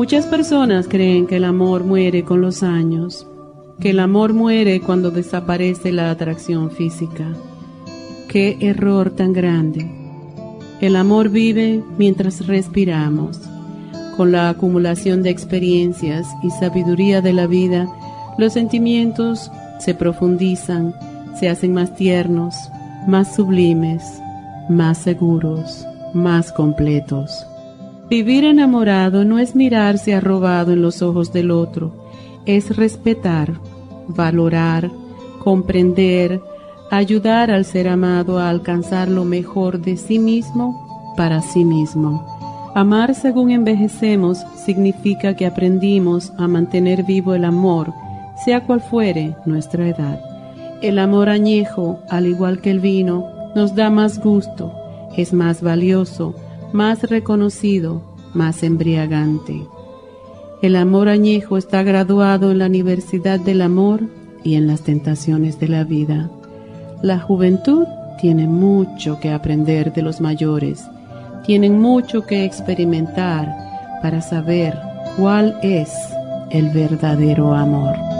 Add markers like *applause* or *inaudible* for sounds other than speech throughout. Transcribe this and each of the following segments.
Muchas personas creen que el amor muere con los años, que el amor muere cuando desaparece la atracción física. Qué error tan grande. El amor vive mientras respiramos. Con la acumulación de experiencias y sabiduría de la vida, los sentimientos se profundizan, se hacen más tiernos, más sublimes, más seguros, más completos. Vivir enamorado no es mirarse arrobado en los ojos del otro, es respetar, valorar, comprender, ayudar al ser amado a alcanzar lo mejor de sí mismo para sí mismo. Amar según envejecemos significa que aprendimos a mantener vivo el amor, sea cual fuere nuestra edad. El amor añejo, al igual que el vino, nos da más gusto, es más valioso, más reconocido, más embriagante. El amor añejo está graduado en la Universidad del Amor y en las tentaciones de la vida. La juventud tiene mucho que aprender de los mayores, tienen mucho que experimentar para saber cuál es el verdadero amor.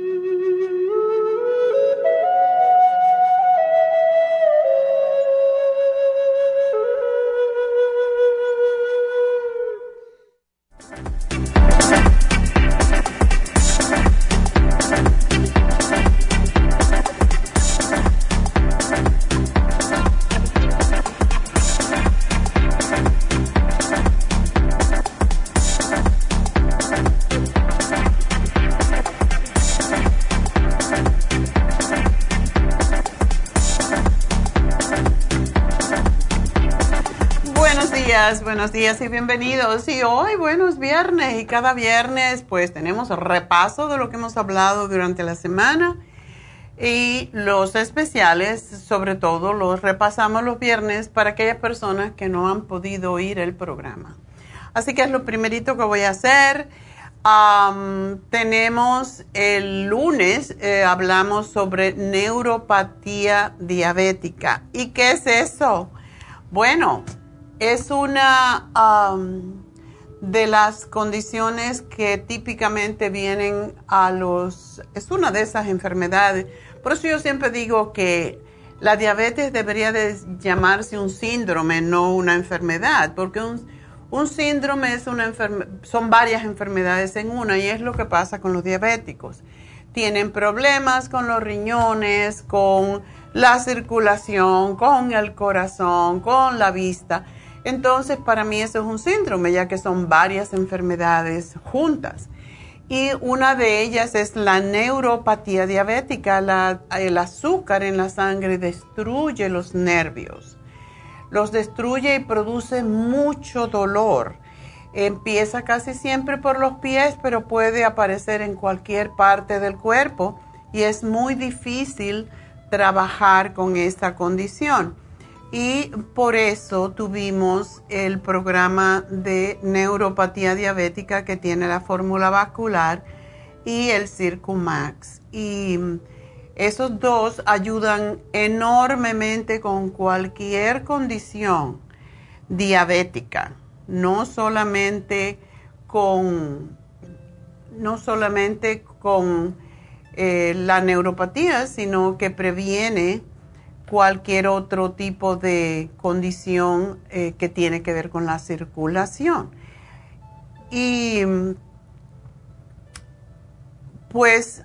días y bienvenidos. Y hoy, buenos viernes y cada viernes pues tenemos repaso de lo que hemos hablado durante la semana y los especiales, sobre todo los repasamos los viernes para aquellas personas que no han podido oír el programa. Así que es lo primerito que voy a hacer. tenemos el lunes, eh, hablamos sobre neuropatía diabética. ¿Y qué es eso? Bueno, es una de las condiciones que típicamente vienen a los, es una de esas enfermedades. Por eso yo siempre digo que la diabetes debería de llamarse un síndrome, no una enfermedad, porque un, síndrome es una son varias enfermedades en una y es lo que pasa con los diabéticos. tienen problemas con los riñones, con la circulación, con el corazón, con la vista. Entonces, para mí eso es un síndrome, ya que son varias enfermedades juntas. Y una de ellas es la neuropatía diabética. el azúcar en la sangre destruye los nervios. Los destruye y produce mucho dolor. Empieza casi siempre por los pies, pero puede aparecer en cualquier parte del cuerpo y es muy difícil trabajar con esta condición. Y por eso tuvimos el programa de neuropatía diabética que tiene la fórmula vascular y el Circumax. Y esos dos ayudan enormemente con cualquier condición diabética, no solamente con, no solamente con eh, la neuropatía, sino que previene cualquier otro tipo de condición eh, que tiene que ver con la circulación. Y pues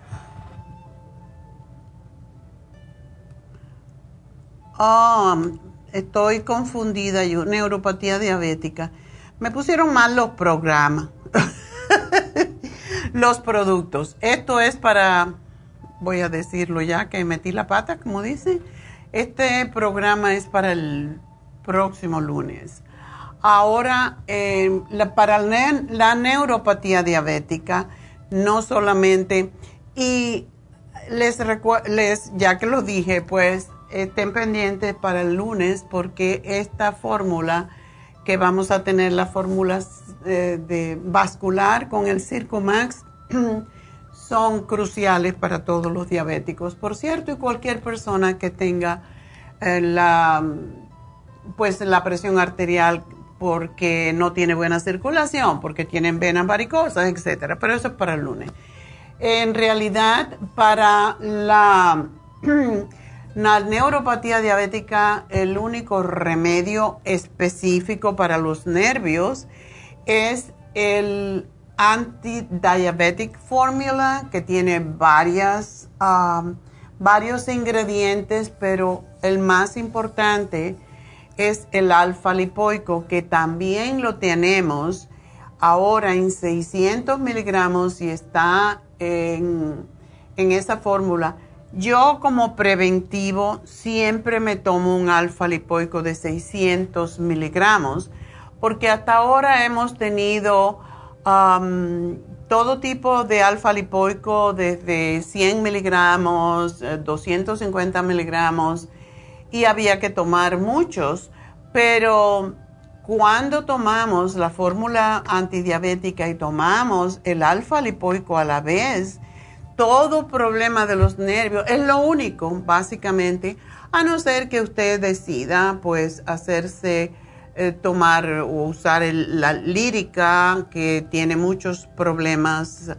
um, estoy confundida yo, neuropatía diabética. Me pusieron mal los programas. *laughs* los productos. Esto es para, voy a decirlo ya que metí la pata, como dice. Este programa es para el próximo lunes. Ahora, eh, para la neuropatía diabética, no solamente, y les, les ya que lo dije, pues estén pendientes para el lunes porque esta fórmula que vamos a tener la fórmula eh, de vascular con el Circumax *clears throat* son cruciales para todos los diabéticos, por cierto, y cualquier persona que tenga eh, la, pues, la presión arterial porque no tiene buena circulación, porque tienen venas varicosas, etcétera. Pero eso es para el lunes. En realidad, para la *clears throat* La neuropatía diabética, el único remedio específico para los nervios es el anti-diabetic formula que tiene varias, um, varios ingredientes, pero el más importante es el alfa lipoico que también lo tenemos ahora en 600 miligramos y está en, en esa fórmula. Yo como preventivo siempre me tomo un alfa lipoico de 600 miligramos porque hasta ahora hemos tenido todo tipo de alfa lipoico desde 100 miligramos, 250 eh, miligramos y había que tomar muchos, pero cuando tomamos la fórmula antidiabética y tomamos el alfa lipoico a la vez, todo problema de los nervios. Es lo único, básicamente, a no ser que usted decida, pues, hacerse eh, tomar o usar la lírica, que tiene muchos problemas,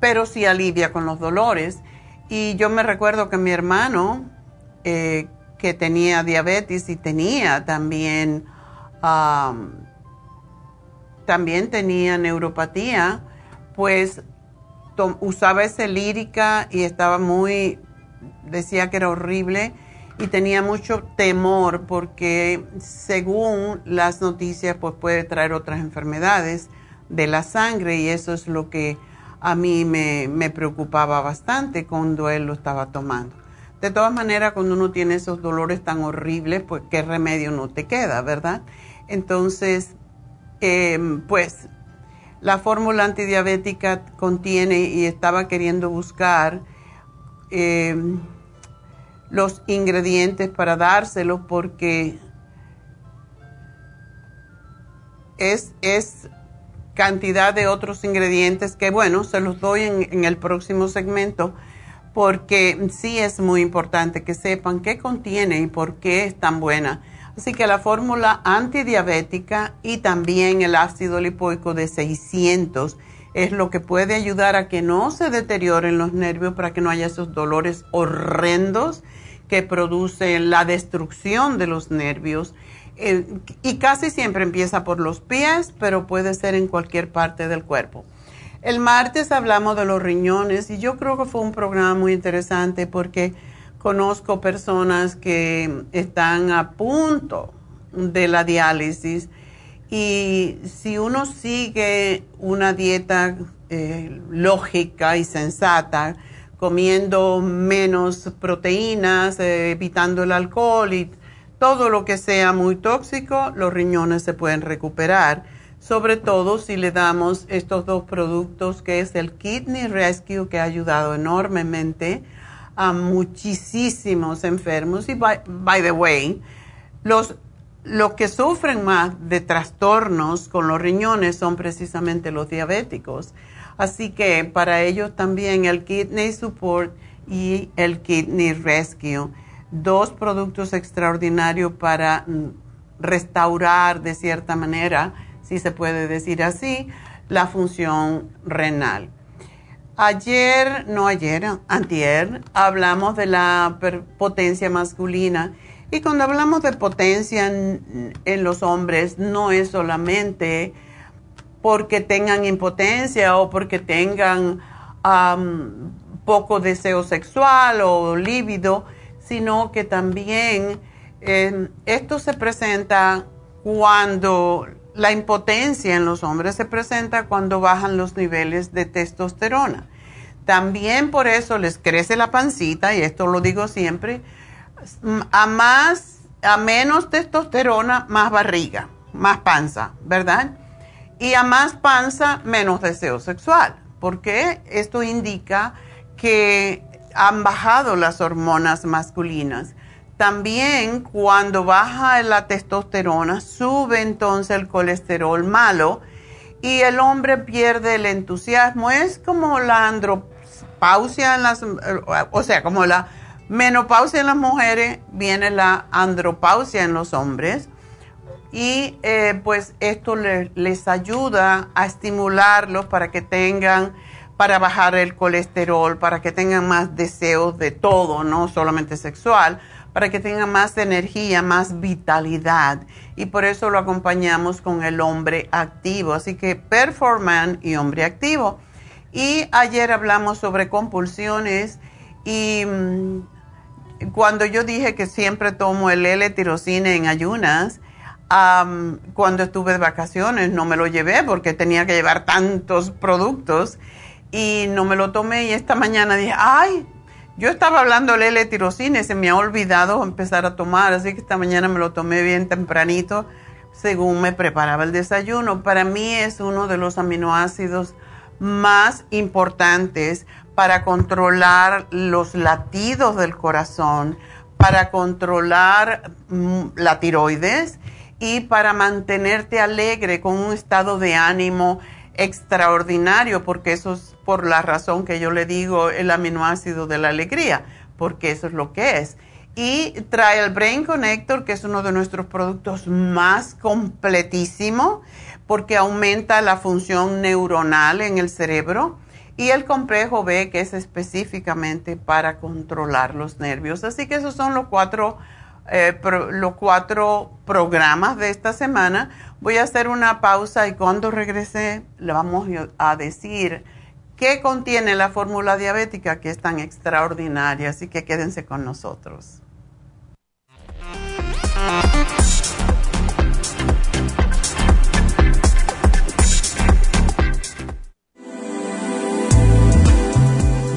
pero sí alivia con los dolores. Y yo me recuerdo que mi hermano, eh, que tenía diabetes y tenía también, también tenía neuropatía, pues usaba ese lírica y estaba muy, decía que era horrible y tenía mucho temor porque según las noticias pues puede traer otras enfermedades de la sangre y eso es lo que a mí me, preocupaba bastante cuando él lo estaba tomando. De todas maneras, cuando uno tiene esos dolores tan horribles, pues qué remedio no te queda, ¿verdad? Entonces, em, pues la fórmula antidiabética contiene y estaba queriendo buscar eh, los ingredientes para dárselo porque es, es, cantidad de otros ingredientes que bueno, se los doy en, en el próximo segmento porque sí es muy importante que sepan qué contiene y por qué es tan buena. Así que la fórmula antidiabética y también el ácido lipoico de 600 es lo que puede ayudar a que no se deterioren los nervios para que no haya esos dolores horrendos que producen la destrucción de los nervios. Eh, y casi siempre empieza por los pies, pero puede ser en cualquier parte del cuerpo. El martes hablamos de los riñones y yo creo que fue un programa muy interesante porque conozco personas que están a punto de la diálisis y si uno sigue una dieta eh, lógica y sensata, comiendo menos proteínas, eh, evitando el alcohol y todo lo que sea muy tóxico, los riñones se pueden recuperar. Sobre todo si le damos estos dos productos que es el Kidney Rescue que ha ayudado enormemente a muchísimos enfermos. Y by, the way, los, los que sufren más de trastornos con los riñones son precisamente los diabéticos Así que para ellos también el Kidney Support y el Kidney Rescue, dos productos extraordinarios para restaurar de cierta manera, si se puede decir así, la función renal. Ayer, no ayer, antier, hablamos de la potencia masculina. Y cuando hablamos de potencia en los hombres, no es solamente porque tengan impotencia o porque tengan poco deseo sexual o líbido, sino que también em, esto se presenta cuando la impotencia en los hombres se presenta cuando bajan los niveles de testosterona. También por eso les crece la pancita, y esto lo digo siempre, a más, a menos testosterona, más barriga, más panza, ¿verdad? Y a más panza, menos deseo sexual, porque esto indica que han bajado las hormonas masculinas. También cuando baja la testosterona, sube entonces el colesterol malo y el hombre pierde el entusiasmo. Es como la andropausia en las, o sea, como la menopausia en las mujeres, viene la andropausia en los hombres y eh, pues esto les ayuda a estimularlos para que tengan, para bajar el colesterol, para que tengan más deseos de todo, no solamente sexual, para que tengan más energía, más vitalidad. Y por eso lo acompañamos con el hombre activo. Así que Performan y hombre activo. Y ayer hablamos sobre compulsiones y mm, cuando yo dije que siempre tomo el L-tirocine en ayunas, cuando estuve de vacaciones no me lo llevé porque tenía que llevar tantos productos y no me lo tomé y esta mañana dije, ay, yo estaba hablando de L-tirosina se me ha olvidado empezar a tomar, así que esta mañana me lo tomé bien tempranito según me preparaba el desayuno. Para mí es uno de los aminoácidos más importantes para controlar los latidos del corazón, para controlar mm, la tiroides y para mantenerte alegre con un estado de ánimo extraordinario, porque eso es por la razón que yo le digo el aminoácido de la alegría, porque eso es lo que es. Y trae el Brain Connector, que es uno de nuestros productos más completísimo, porque aumenta la función neuronal en el cerebro. Y el complejo B, que es específicamente para controlar los nervios. Así que esos son los cuatro eh, los cuatro programas de esta semana. Voy a hacer una pausa y cuando regrese le vamos a decir qué contiene la fórmula diabética que es tan extraordinaria. Así que quédense con nosotros.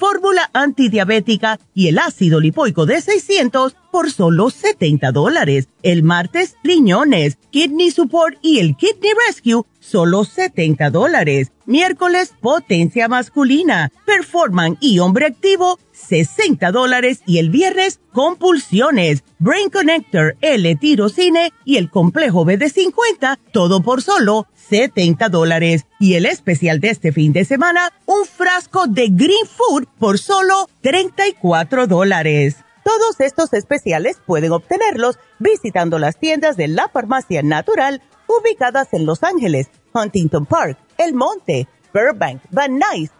fórmula antidiabética y el ácido lipoico de 600 por solo 70 dólares. El martes, riñones, kidney support y el kidney rescue, solo 70 dólares. Miércoles, potencia masculina, performan y hombre activo, 60 dólares. Y el viernes, compulsiones, brain connector, L-tirocine y el complejo B de 50, todo por solo 70 dólares. Y el especial de este fin de semana, un frasco de Green Food por solo 34 dólares. Todos estos especiales pueden obtenerlos visitando las tiendas de la farmacia natural ubicadas en Los Ángeles, Huntington Park, El Monte, Burbank, Van Nuys,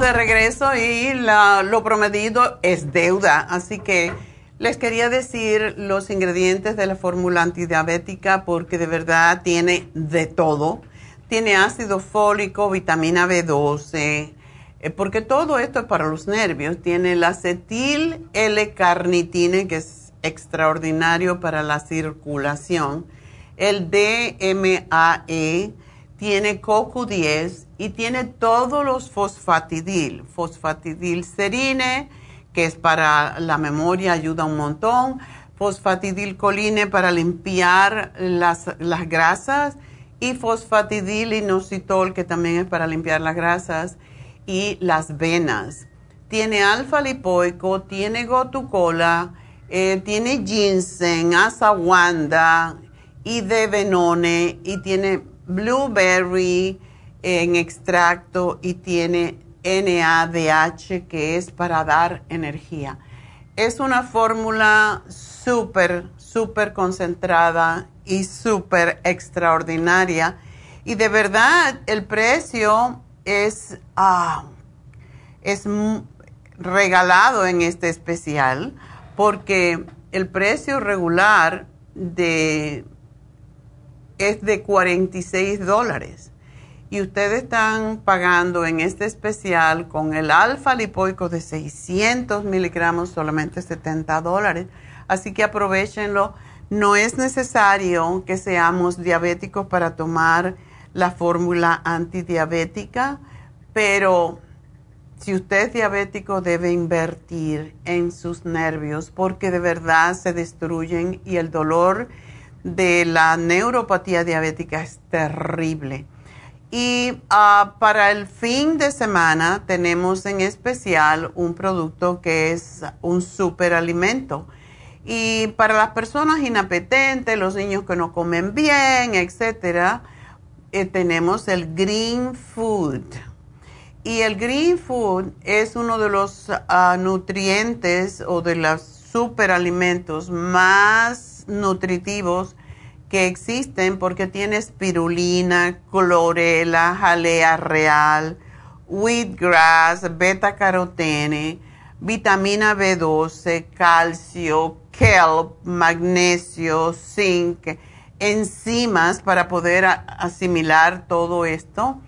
De regreso y la- lo prometido es deuda, así que les quería decir los ingredientes de la fórmula antidiabética porque de verdad tiene de todo. Tiene ácido fólico, vitamina B12, eh, porque todo esto es para los nervios. Tiene el acetil L-carnitine, que es extraordinario para la circulación. El DMAE, tiene CoQ10 y tiene todos los fosfatidil. Fosfatidilcerine, que es para la memoria, ayuda un montón. Fosfatidilcoline para limpiar las, las grasas. Y fosfatidilinositol, que también es para limpiar las grasas y las venas. Tiene alfa lipoico, tiene gotucola, eh, tiene ginseng, asaguanda y de venone y tiene blueberry en extracto y tiene NADH que es para dar energía. Es una fórmula súper, súper concentrada y súper extraordinaria. Y de verdad, el precio es, ah, es regalado en este especial porque el precio regular de es de 46 dólares. Y ustedes están pagando en este especial con el alfa lipoico de 600 miligramos solamente 70 dólares. Así que aprovechenlo. No es necesario que seamos diabéticos para tomar la fórmula antidiabética, pero si usted es diabético debe invertir en sus nervios porque de verdad se destruyen y el dolor de la neuropatía diabética es terrible. Y ah, para el fin de semana tenemos en especial un producto que es un superalimento. Y para las personas inapetentes, los niños que no comen bien, etcétera, eh, tenemos el Green Food. Y el Green Food es uno de los ah, nutrientes o de los superalimentos más nutritivos que existen porque tiene espirulina, clorela, jalea real, wheatgrass, beta carotene, vitamina B12, calcio, kelp, magnesio, zinc, enzimas para poder asimilar todo esto.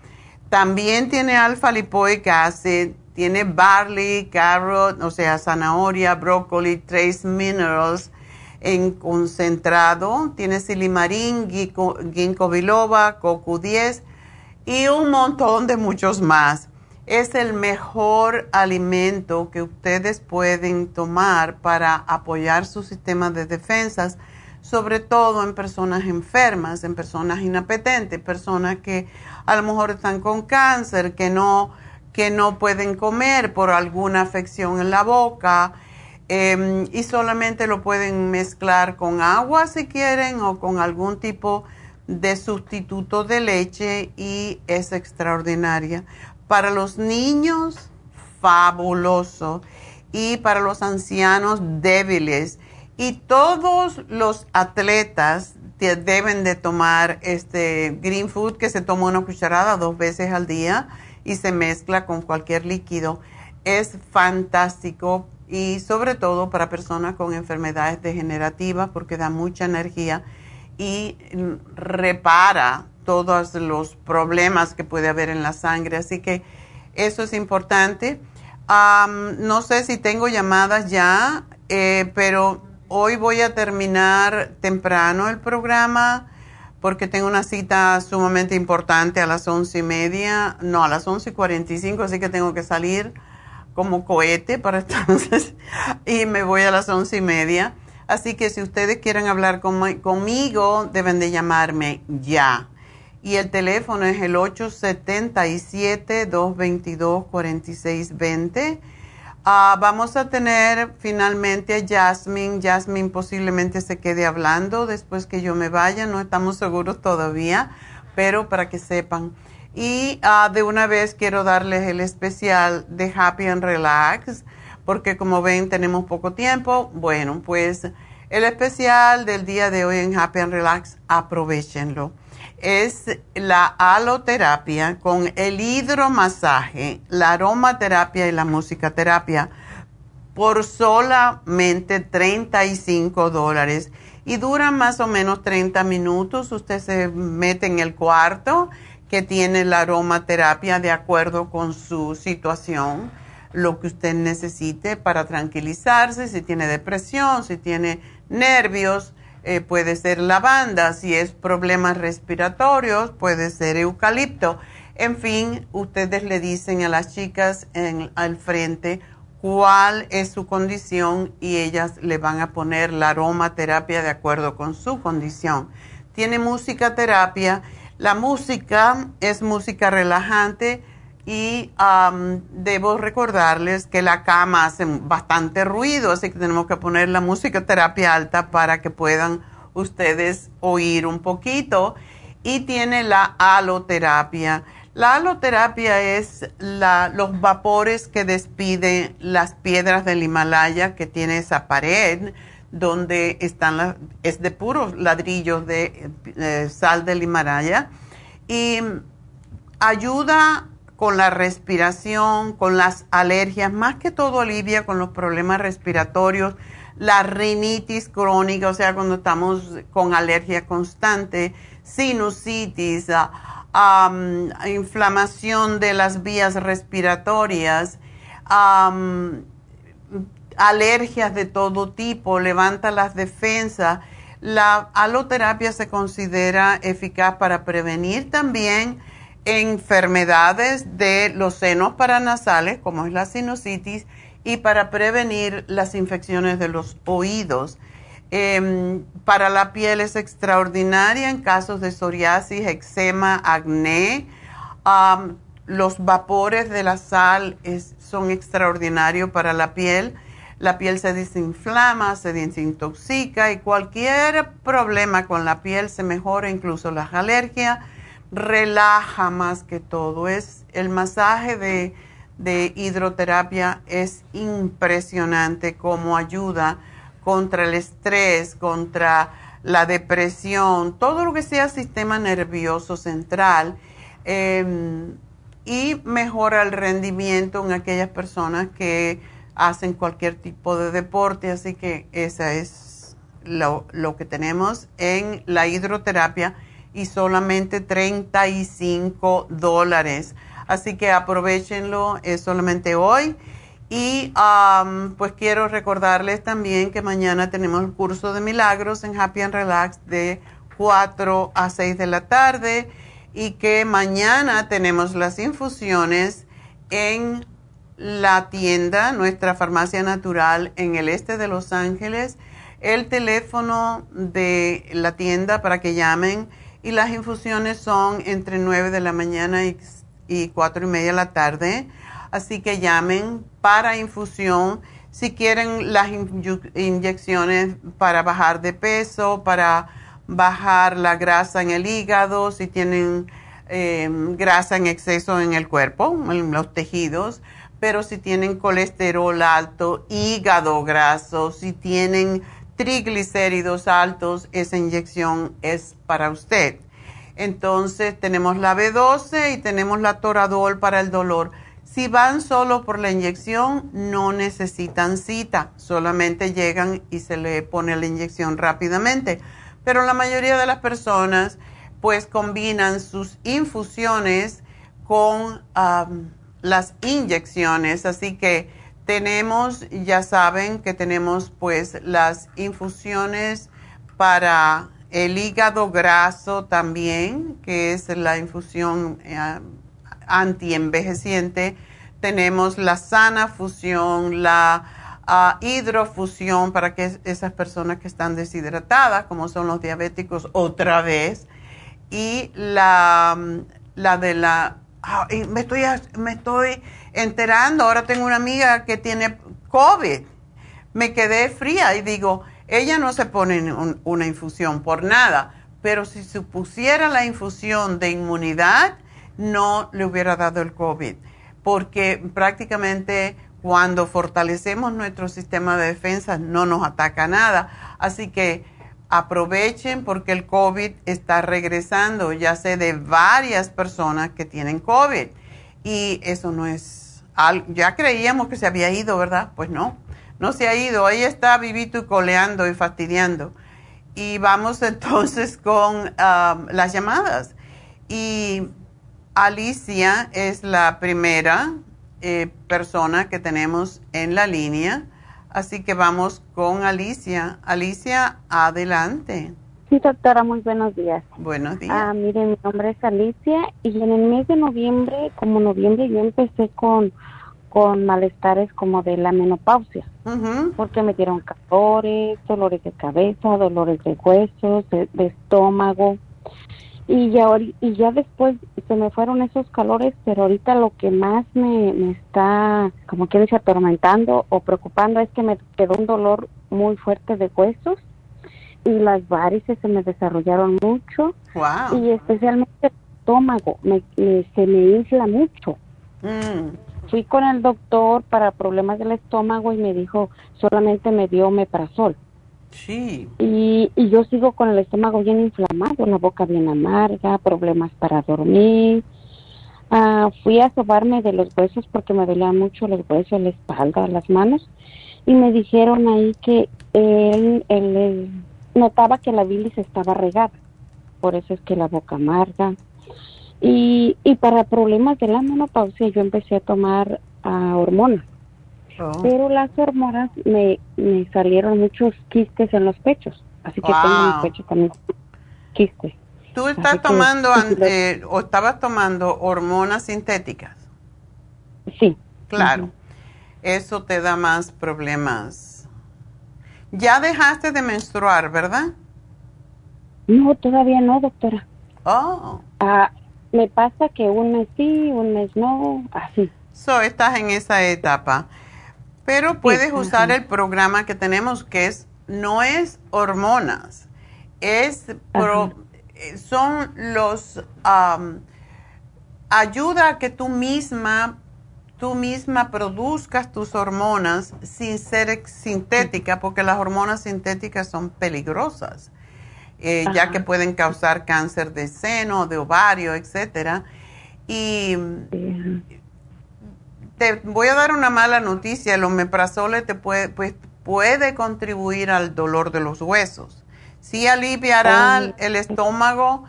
También tiene alfa lipoic acid, tiene barley, carrot, o sea, zanahoria, brócoli, trace minerals, en concentrado. Tiene silimarín, ginkgo biloba, CoQ10 y un montón de muchos más. Es el mejor alimento que ustedes pueden tomar para apoyar su sistema de defensas, sobre todo en personas enfermas, en personas inapetentes, personas que a lo mejor están con cáncer, que no, que no pueden comer por alguna afección en la boca Em, y solamente lo pueden mezclar con agua si quieren o con algún tipo de sustituto de leche y es extraordinaria. Para los niños, fabuloso. Y para los ancianos, débiles. Y todos los atletas deben de tomar este green food que se toma una cucharada dos veces al día y se mezcla con cualquier líquido. Es fantástico y sobre todo para personas con enfermedades degenerativas porque da mucha energía y repara todos los problemas que puede haber en la sangre. Así que eso es importante. no sé si tengo llamadas ya, eh, pero hoy voy a terminar temprano el programa porque tengo una cita sumamente importante a las once y media, no, a las once y cuarenta y cinco, así que tengo que salir como cohete para entonces *laughs* y me voy a las once y media. Así que si ustedes quieren hablar conmigo, deben de llamarme ya. Y el teléfono es el 877-222-4620. Ah, vamos a tener finalmente a Jasmine. Jasmine posiblemente se quede hablando después que yo me vaya. No estamos seguros todavía, pero para que sepan. Y ah, de una vez quiero darles el especial de Happy and Relax, porque como ven tenemos poco tiempo. Bueno, pues el especial del día de hoy en Happy and Relax, aprovechenlo. Es la aloterapia con el hidromasaje, la aromaterapia y la musicaterapia por solamente 35 dólares. Y dura más o menos 30 minutos. Usted se mete en el cuarto que tiene la aromaterapia de acuerdo con su situación, lo que usted necesite para tranquilizarse, si tiene depresión, si tiene nervios, eh, puede ser lavanda, si es problemas respiratorios, puede ser eucalipto. En fin, ustedes le dicen a las chicas en, al frente cuál es su condición y ellas le van a poner la aromaterapia de acuerdo con su condición. Tiene música terapia la música es música relajante y debo recordarles que la cama hace bastante ruido, así que tenemos que poner la música terapia alta para que puedan ustedes oír un poquito. Y tiene la aloterapia. La aloterapia es los vapores que despiden las piedras del Himalaya que tiene esa pared donde están las, es de puros ladrillos de eh, sal del Himalaya. Y ayuda con la respiración, con las alergias, más que todo alivia con los problemas respiratorios, la rinitis crónica, o sea, cuando estamos con alergia constante, sinusitis, ah, inflamación de las vías respiratorias, alergias de todo tipo, levanta las defensas. La aloterapia se considera eficaz para prevenir también enfermedades de los senos paranasales, como es la sinusitis, y para prevenir las infecciones de los oídos. Em, para la piel es extraordinaria en casos de psoriasis, eczema, acné. los vapores de la sal son extraordinarios para la piel la piel se desinflama, se desintoxica y cualquier problema con la piel se mejora, incluso las alergias, relaja más que todo. Es el masaje de, de hidroterapia es impresionante como ayuda contra el estrés, contra la depresión, todo lo que sea sistema nervioso central em, y mejora el rendimiento en aquellas personas que hacen cualquier tipo de deporte, así que esa es lo, que tenemos en la hidroterapia y solamente 35 dólares. Así que aprovechenlo, es solamente hoy. Y pues quiero recordarles también que mañana tenemos el curso de milagros en Happy and Relax de 4 a 6 de la tarde y que mañana tenemos las infusiones en la tienda, nuestra farmacia natural en el este de Los Ángeles, el teléfono de la tienda para que llamen y las infusiones son entre 9 de la mañana y, y 4 y media de la tarde. Así que llamen para infusión si quieren las inyecciones para bajar de peso, para bajar la grasa en el hígado, si tienen em, grasa en exceso en el cuerpo, en los tejidos, pero si tienen colesterol alto, hígado graso, si tienen triglicéridos altos, esa inyección es para usted. Entonces tenemos la B12 y tenemos la Toradol para el dolor. Si van solo por la inyección, no necesitan cita, solamente llegan y se le pone la inyección rápidamente. Pero la mayoría de las personas pues combinan sus infusiones con las inyecciones, así que tenemos, ya saben que tenemos pues las infusiones para el hígado graso también, que es la infusión eh, antienvejeciente. Tenemos la sana fusión, la ah, hidrofusión para que esas personas que están deshidratadas, como son los diabéticos, otra vez. Y la, la de la... me, estoy, me estoy enterando, ahora tengo una amiga que tiene COVID. Me quedé fría y digo, ella no se pone una infusión por nada, pero si se pusiera la infusión de inmunidad, no le hubiera dado el COVID, porque prácticamente cuando fortalecemos nuestro sistema de defensa no nos ataca nada. Así que aprovechen porque el COVID está regresando. Ya sé de varias personas que tienen COVID y eso no es... Ya creíamos que se había ido, ¿verdad? Pues no, no se ha ido. Ahí está vivito y coleando y fastidiando. Y vamos *laughs* entonces con ah, las llamadas. Y Alicia es la primera eh, persona que tenemos en la línea, así que vamos con Alicia. Alicia, adelante. Sí, doctora, muy buenos días. Buenos días. Ah, mire, mi nombre es Alicia y en el mes de noviembre, como noviembre, yo empecé con, con malestares como de la menopausia, porque me dieron calores, dolores de cabeza, dolores de huesos, de estómago y ya, y ya después se me fueron esos calores, pero ahorita lo que más me, está, como que dice, atormentando o preocupando es que me quedó un dolor muy fuerte de huesos y las varices se me desarrollaron mucho y especialmente el estómago me, se me infla mucho. Mm. Fui con el doctor para problemas del estómago y me dijo solamente me dio meprazol. Sí. Y, y yo sigo con el estómago bien inflamado, la boca bien amarga, problemas para dormir. Ah, fui a sobarme de los huesos porque me dolían mucho los huesos, la espalda, las manos. Y me dijeron ahí que él, él, notaba que la bilis estaba regada. Por eso es que la boca amarga. Y, y para problemas de la menopausia yo empecé a tomar uh, hormonas. Oh. Pero las hormonas me, me salieron muchos quistes en los pechos. Así que tengo en el pecho también quistes. ¿Tú estás tomando o estabas tomando hormonas sintéticas? Sí. Claro. Eso te da más problemas. Ya dejaste de menstruar, ¿verdad? No, todavía no, doctora. Oh. Ah, me pasa que un mes sí, un mes no, así. So, estás en esa etapa. Pero puedes usar el programa que tenemos que es no es hormonas, es eh, son los ayuda a que tú misma tú misma produzcas tus hormonas sin ser sintética, porque las hormonas sintéticas son peligrosas, eh, ya que pueden causar cáncer de seno, de ovario, etcétera. Y te voy a dar una mala noticia, el omeprazole te puede, pues, puede contribuir al dolor de los huesos. Sí aliviará el estómago,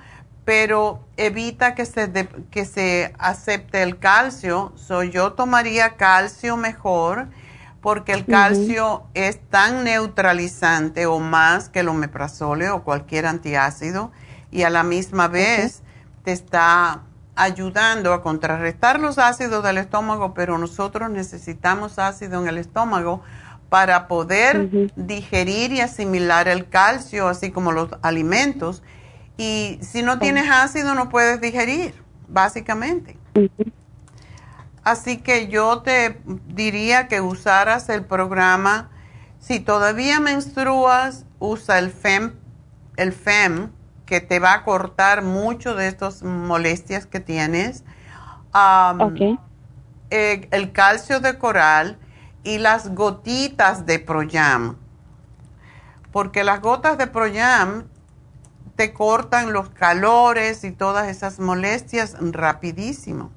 pero evita que se, que se acepte el calcio. So, yo tomaría calcio mejor porque el calcio es tan neutralizante o más que el omeprazole o cualquier antiácido y a la misma vez te está ayudando a contrarrestar los ácidos del estómago, pero nosotros necesitamos ácido en el estómago para poder digerir y asimilar el calcio, así como los alimentos. Y si no tienes ácido, no puedes digerir, básicamente. Así que yo te diría que usaras el programa. Si todavía menstruas, usa el FEM, el FEM, que te va a cortar mucho de estas molestias que tienes. Eh, el calcio de coral y las gotitas de Proyam. Porque las gotas de Proyam te cortan los calores y todas esas molestias rapidísimo.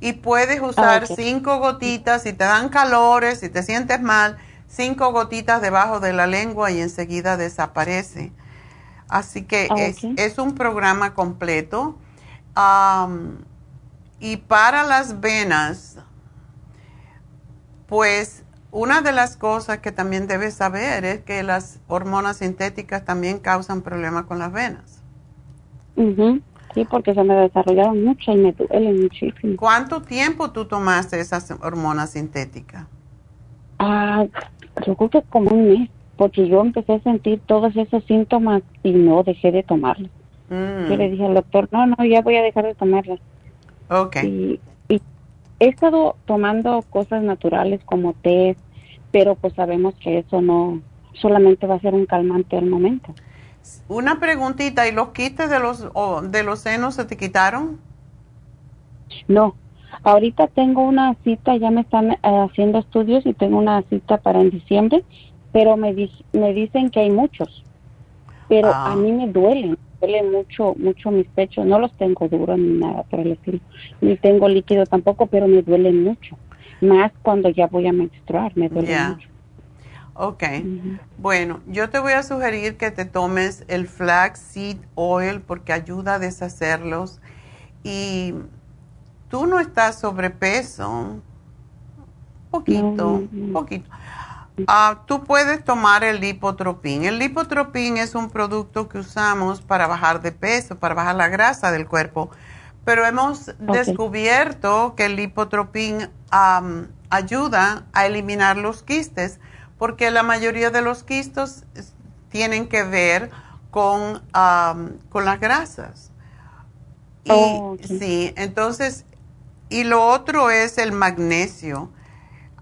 Y puedes usar cinco gotitas, si te dan calores, si te sientes mal, cinco gotitas debajo de la lengua y enseguida desaparece. Así que es, un programa completo. y para las venas, pues una de las cosas que también debes saber es que las hormonas sintéticas también causan problemas con las venas. Sí, porque se me desarrollaron mucho y me duelen muchísimo. ¿Cuánto tiempo tú tomaste esas hormonas sintéticas? Ah, yo creo que como un mes, porque yo empecé a sentir todos esos síntomas y no dejé de tomarlas. Yo le dije al doctor, no, no, ya voy a dejar de tomarlas. Ok. Y he estado tomando cosas naturales como té, pero pues sabemos que eso no solamente va a ser un calmante al momento. Una preguntita, ¿y los quistes de los de los senos se te quitaron? No. Ahorita tengo una cita, ya me están eh, haciendo estudios y tengo una cita para en diciembre, pero me, me dicen que hay muchos. Pero a ah. mí me duelen duele mucho, mucho mis pechos. No los tengo duros ni nada por el estilo. Ni tengo líquido tampoco, pero me duelen mucho. Más cuando ya voy a menstruar, me duele mucho. Ok. Bueno, yo te voy a sugerir que te tomes el flaxseed oil porque ayuda a deshacerlos. Y tú no estás sobrepeso. Poquito, poquito. Ah, tú puedes tomar el lipotropín. El lipotropín es un producto que usamos para bajar de peso, para bajar la grasa del cuerpo. Pero hemos descubierto que el lipotropín ayuda a eliminar los quistes, porque la mayoría de los quistes tienen que ver con, con las grasas. Y, oh, Sí, entonces, y lo otro es el magnesio.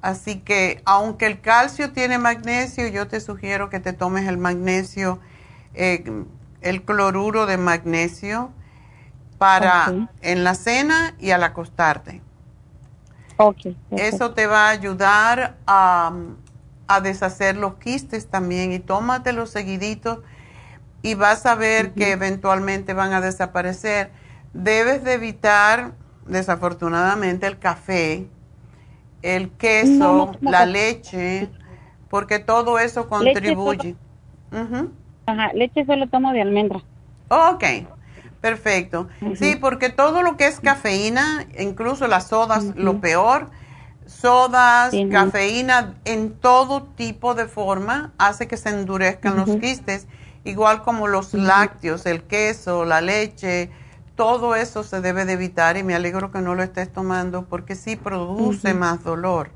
Así que aunque el calcio tiene magnesio, yo te sugiero que te tomes el magnesio, eh, el cloruro de magnesio para en la cena y al acostarte. Eso te va a ayudar a, deshacer los quistes también y tómatelos seguiditos y vas a ver que eventualmente van a desaparecer. Debes de evitar, desafortunadamente, el café el queso, la leche, porque todo eso contribuye. Leche Ajá, leche solo tomo de almendra. Ok, perfecto. Sí, porque todo lo que es cafeína, incluso las sodas, lo peor, sodas, cafeína en todo tipo de forma, hace que se endurezcan los quistes, igual como los lácteos, el queso, la leche, todo eso se debe de evitar y me alegro que no lo estés tomando porque sí produce más dolor.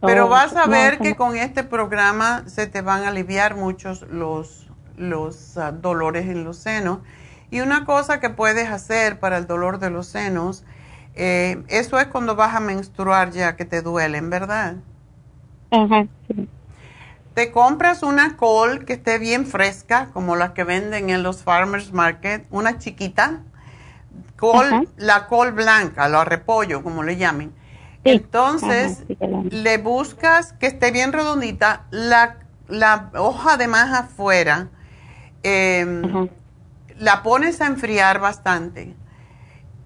Pero oh, vas a ver que con este programa se te van a aliviar muchos los, los ah, dolores en los senos. Y una cosa que puedes hacer para el dolor de los senos, eh, eso es cuando vas a menstruar ya que te duelen, ¿verdad? Ajá, sí te compras una col que esté bien fresca, como las que venden en los farmers market, una chiquita, col, la col blanca, lo repollo, como le llamen. Entonces, le buscas que esté bien redondita, la, la hoja de más afuera, em, la pones a enfriar bastante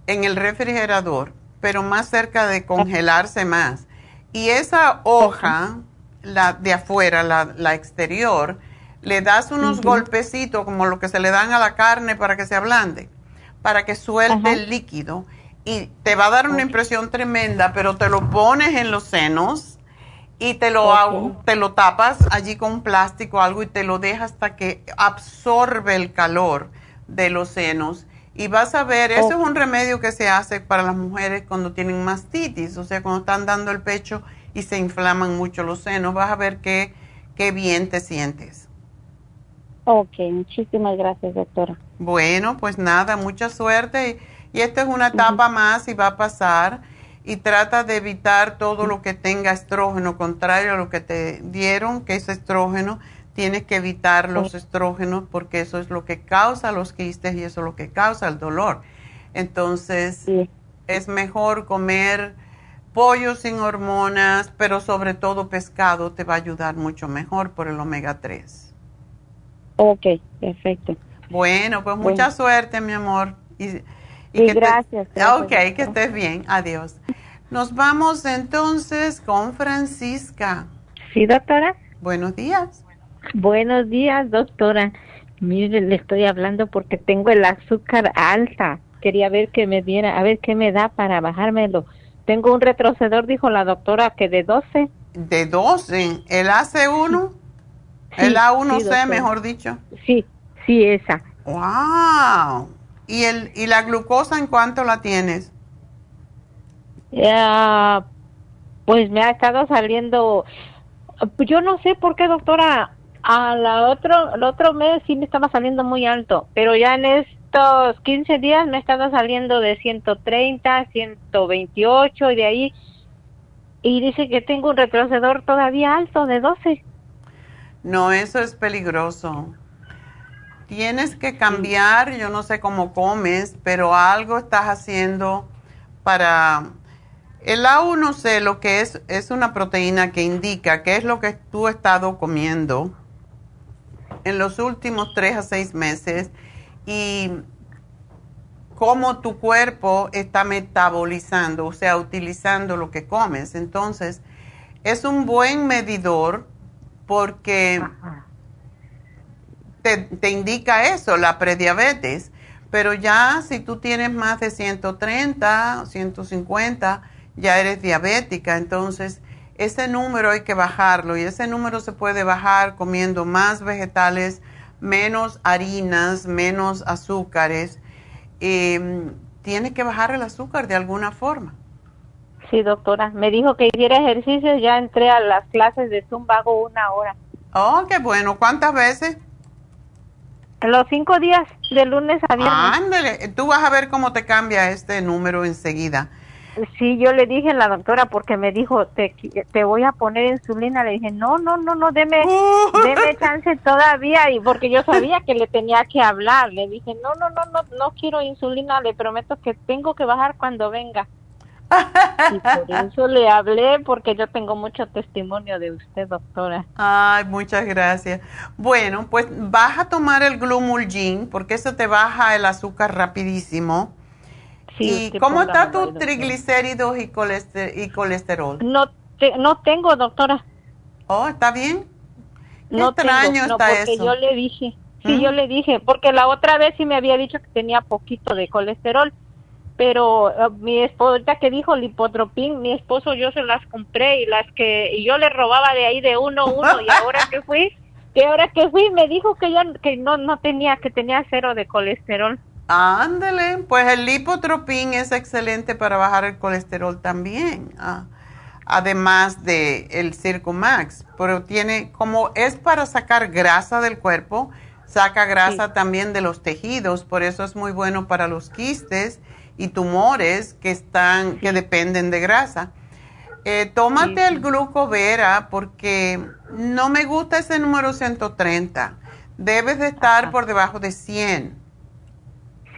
en el refrigerador, pero más cerca de congelarse más. Y esa hoja la de afuera, la, exterior, le das unos golpecitos como lo que se le dan a la carne para que se ablande, para que suelte el líquido y te va a dar una impresión tremenda, pero te lo pones en los senos y te lo, te lo tapas allí con un plástico o algo y te lo dejas hasta que absorbe el calor de los senos. Y vas a ver, eso es un remedio que se hace para las mujeres cuando tienen mastitis, o sea, cuando están dando el pecho y se inflaman mucho los senos, vas a ver qué, qué bien te sientes. Ok, muchísimas gracias, doctora. Bueno, pues nada, mucha suerte. Y, y esta es una etapa más y va a pasar. Y trata de evitar todo lo que tenga estrógeno, contrario a lo que te dieron, que es estrógeno. Tienes que evitar los estrógenos porque eso es lo que causa los quistes y eso es lo que causa el dolor. Entonces, es mejor comer pollo sin hormonas, pero sobre todo pescado te va a ayudar mucho mejor por el omega 3. Ok, perfecto. Bueno, pues mucha suerte, mi amor. Y, gracias, Ok, que estés bien. Adiós. Nos vamos entonces con Francisca. Sí, doctora. Buenos días. Buenos días, doctora. Mire, le estoy hablando porque tengo el azúcar alta. Quería ver qué me diera, a ver qué me da para bajármelo. Tengo un retrocedor, dijo la doctora, que de 12. ¿De 12? ¿El AC1? el A1C, mejor dicho. Sí, sí, esa. ¡Wow! ¿Y, el, ¿Y la glucosa en cuánto la tienes? pues me ha estado saliendo, yo no sé por qué, doctora, a la otro, el otro mes sí me estaba saliendo muy alto, pero ya en estos 15 días me estaba saliendo de 130, 128 y de ahí, y dice que tengo un retrocedor todavía alto de 12. No, eso es peligroso. Tienes que cambiar, yo no sé cómo comes, pero algo estás haciendo para... El A1C lo que es es una proteína que indica qué es lo que tú has estado comiendo en los últimos tres a seis meses y cómo tu cuerpo está metabolizando, o sea, utilizando lo que comes. Entonces, es un buen medidor porque te, indica eso, la prediabetes. Pero ya si tú tienes más de 130, 150, ya eres diabética. Entonces, ese número hay que bajarlo y ese número se puede bajar comiendo más vegetales, menos harinas, menos azúcares. Eh, tiene que bajar el azúcar de alguna forma. Sí, doctora. Me dijo que hiciera ejercicio, ya entré a las clases de Zumba, hago una hora. Oh, qué bueno. ¿Cuántas veces? Los cinco días, de lunes a viernes. Ándale, tú vas a ver cómo te cambia este número enseguida. Sí, yo le dije a la doctora porque me dijo, te, te voy a poner insulina. Le dije, no, no, no, no, deme, *laughs* deme chance todavía. Y porque yo sabía que le tenía que hablar. Le dije, no, no, no, no, no quiero insulina. Le prometo que tengo que bajar cuando venga. *laughs* Y por eso le hablé, porque yo tengo mucho testimonio de usted, doctora. Ay, muchas gracias. Bueno, pues vas a tomar el Glumulgin, porque eso te baja el azúcar rapidísimo. Sí, ¿Y cómo está tu triglicéridos y, y colesterol? No, no tengo, doctora. Oh, ¿está bien? no extraño tengo, no, porque yo le dije, sí, yo le dije, porque la otra vez sí me había dicho que tenía poquito de colesterol pero eh, mi esposo, que dijo lipotropín, mi esposo yo se las compré y las que y yo le robaba de ahí de uno a uno y ahora que fui, que ahora que fui me dijo que ya que no no tenía que tenía cero de colesterol. Ándale, pues el lipotropín es excelente para bajar el colesterol también. Ah, además de el Circumax, pero tiene como es para sacar grasa del cuerpo, saca grasa también de los tejidos, por eso es muy bueno para los quistes y tumores que están que dependen de grasa. Eh, tómate el glucovera porque no me gusta ese número 130. Debes de estar por debajo de 100.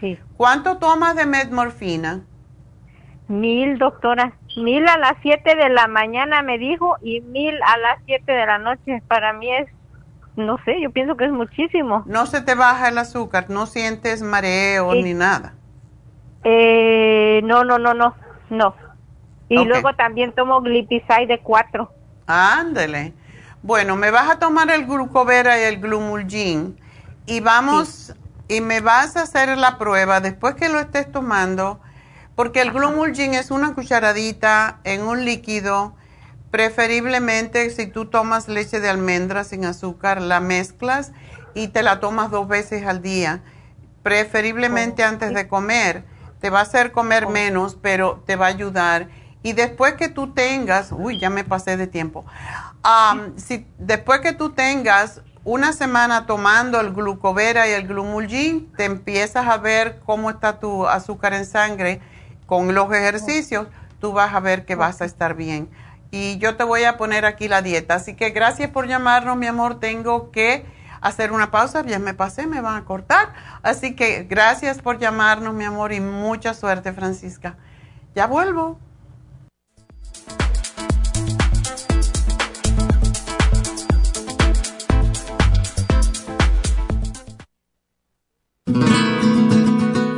Sí. ¿Cuánto tomas de metmorfina? Mil, doctora. Mil a las 7 de la mañana me dijo y mil a las 7 de la noche. Para mí es, no sé, yo pienso que es muchísimo. No se te baja el azúcar, no sientes mareo ni nada. Eh, no, no, no, no, no. Y luego también tomo glipizide de 4. Ándele. Bueno, me vas a tomar el glucovera y el glumulgin y vamos y me vas a hacer la prueba después que lo estés tomando, porque el glumulgin es una cucharadita en un líquido, preferiblemente si tú tomas leche de almendra sin azúcar, la mezclas y te la tomas dos veces al día, preferiblemente antes de comer. Te va a hacer comer menos, pero te va a ayudar. Y después que tú tengas, uy, ya me pasé de tiempo, si, después que tú tengas una semana tomando el glucovera y el glumulgin, te empiezas a ver cómo está tu azúcar en sangre con los ejercicios, tú vas a ver que vas a estar bien. Y yo te voy a poner aquí la dieta. Así que gracias por llamarnos, mi amor. Tengo que hacer una pausa, ya me pasé, me van a cortar. Así que gracias por llamarnos, mi amor, y mucha suerte, Francisca. Ya vuelvo.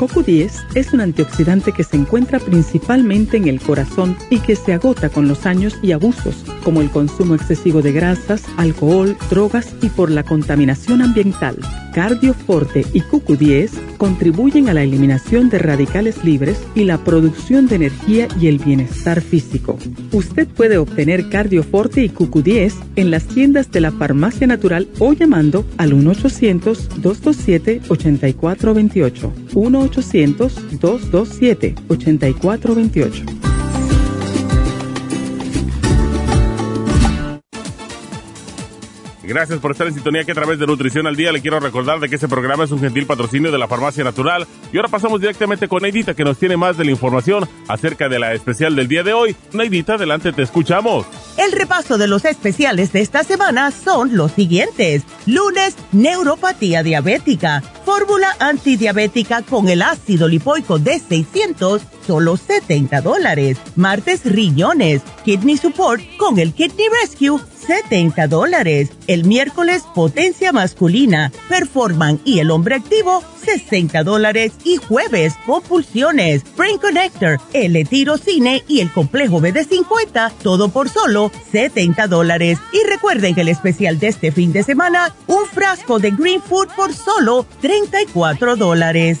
CoQ10 es un antioxidante que se encuentra principalmente en el corazón y que se agota con los años y abusos, como el consumo excesivo de grasas, alcohol, drogas y por la contaminación ambiental. Cardioforte y CoQ10 contribuyen a la eliminación de radicales libres y la producción de energía y el bienestar físico. Usted puede obtener Cardioforte y CoQ10 en las tiendas de la Farmacia Natural o llamando al 1-800-227-8428. 1-800-227-8428. Gracias por estar en sintonía que a través de Nutrición al Día le quiero recordar de que este programa es un gentil patrocinio de la Farmacia Natural. Y ahora pasamos directamente con Neidita que nos tiene más de la información acerca de la especial del día de hoy. Neidita, adelante, te escuchamos. El repaso de los especiales de esta semana son los siguientes. Lunes, neuropatía diabética. Fórmula antidiabética con el ácido lipoico de 600, solo 70 dólares. Martes, riñones. Kidney Support con el Kidney Rescue 70 dólares. El miércoles, potencia masculina, performan y el hombre activo, 60 dólares. Y jueves, compulsiones, Brain Connector, el cine y el complejo BD50, todo por solo 70 dólares. Y recuerden que el especial de este fin de semana, un frasco de Green Food por solo 34 dólares.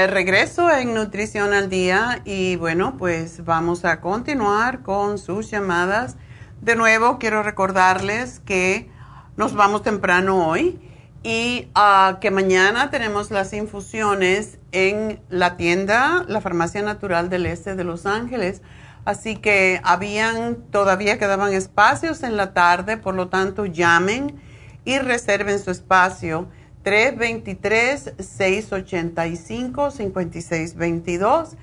De regreso en Nutrición al Día y bueno, pues vamos a continuar con sus llamadas. De nuevo, quiero recordarles que nos vamos temprano hoy y uh, que mañana tenemos las infusiones en la tienda, la Farmacia Natural del Este de Los Ángeles. Así que habían, todavía quedaban espacios en la tarde, por lo tanto llamen y reserven su espacio 323-685-5622.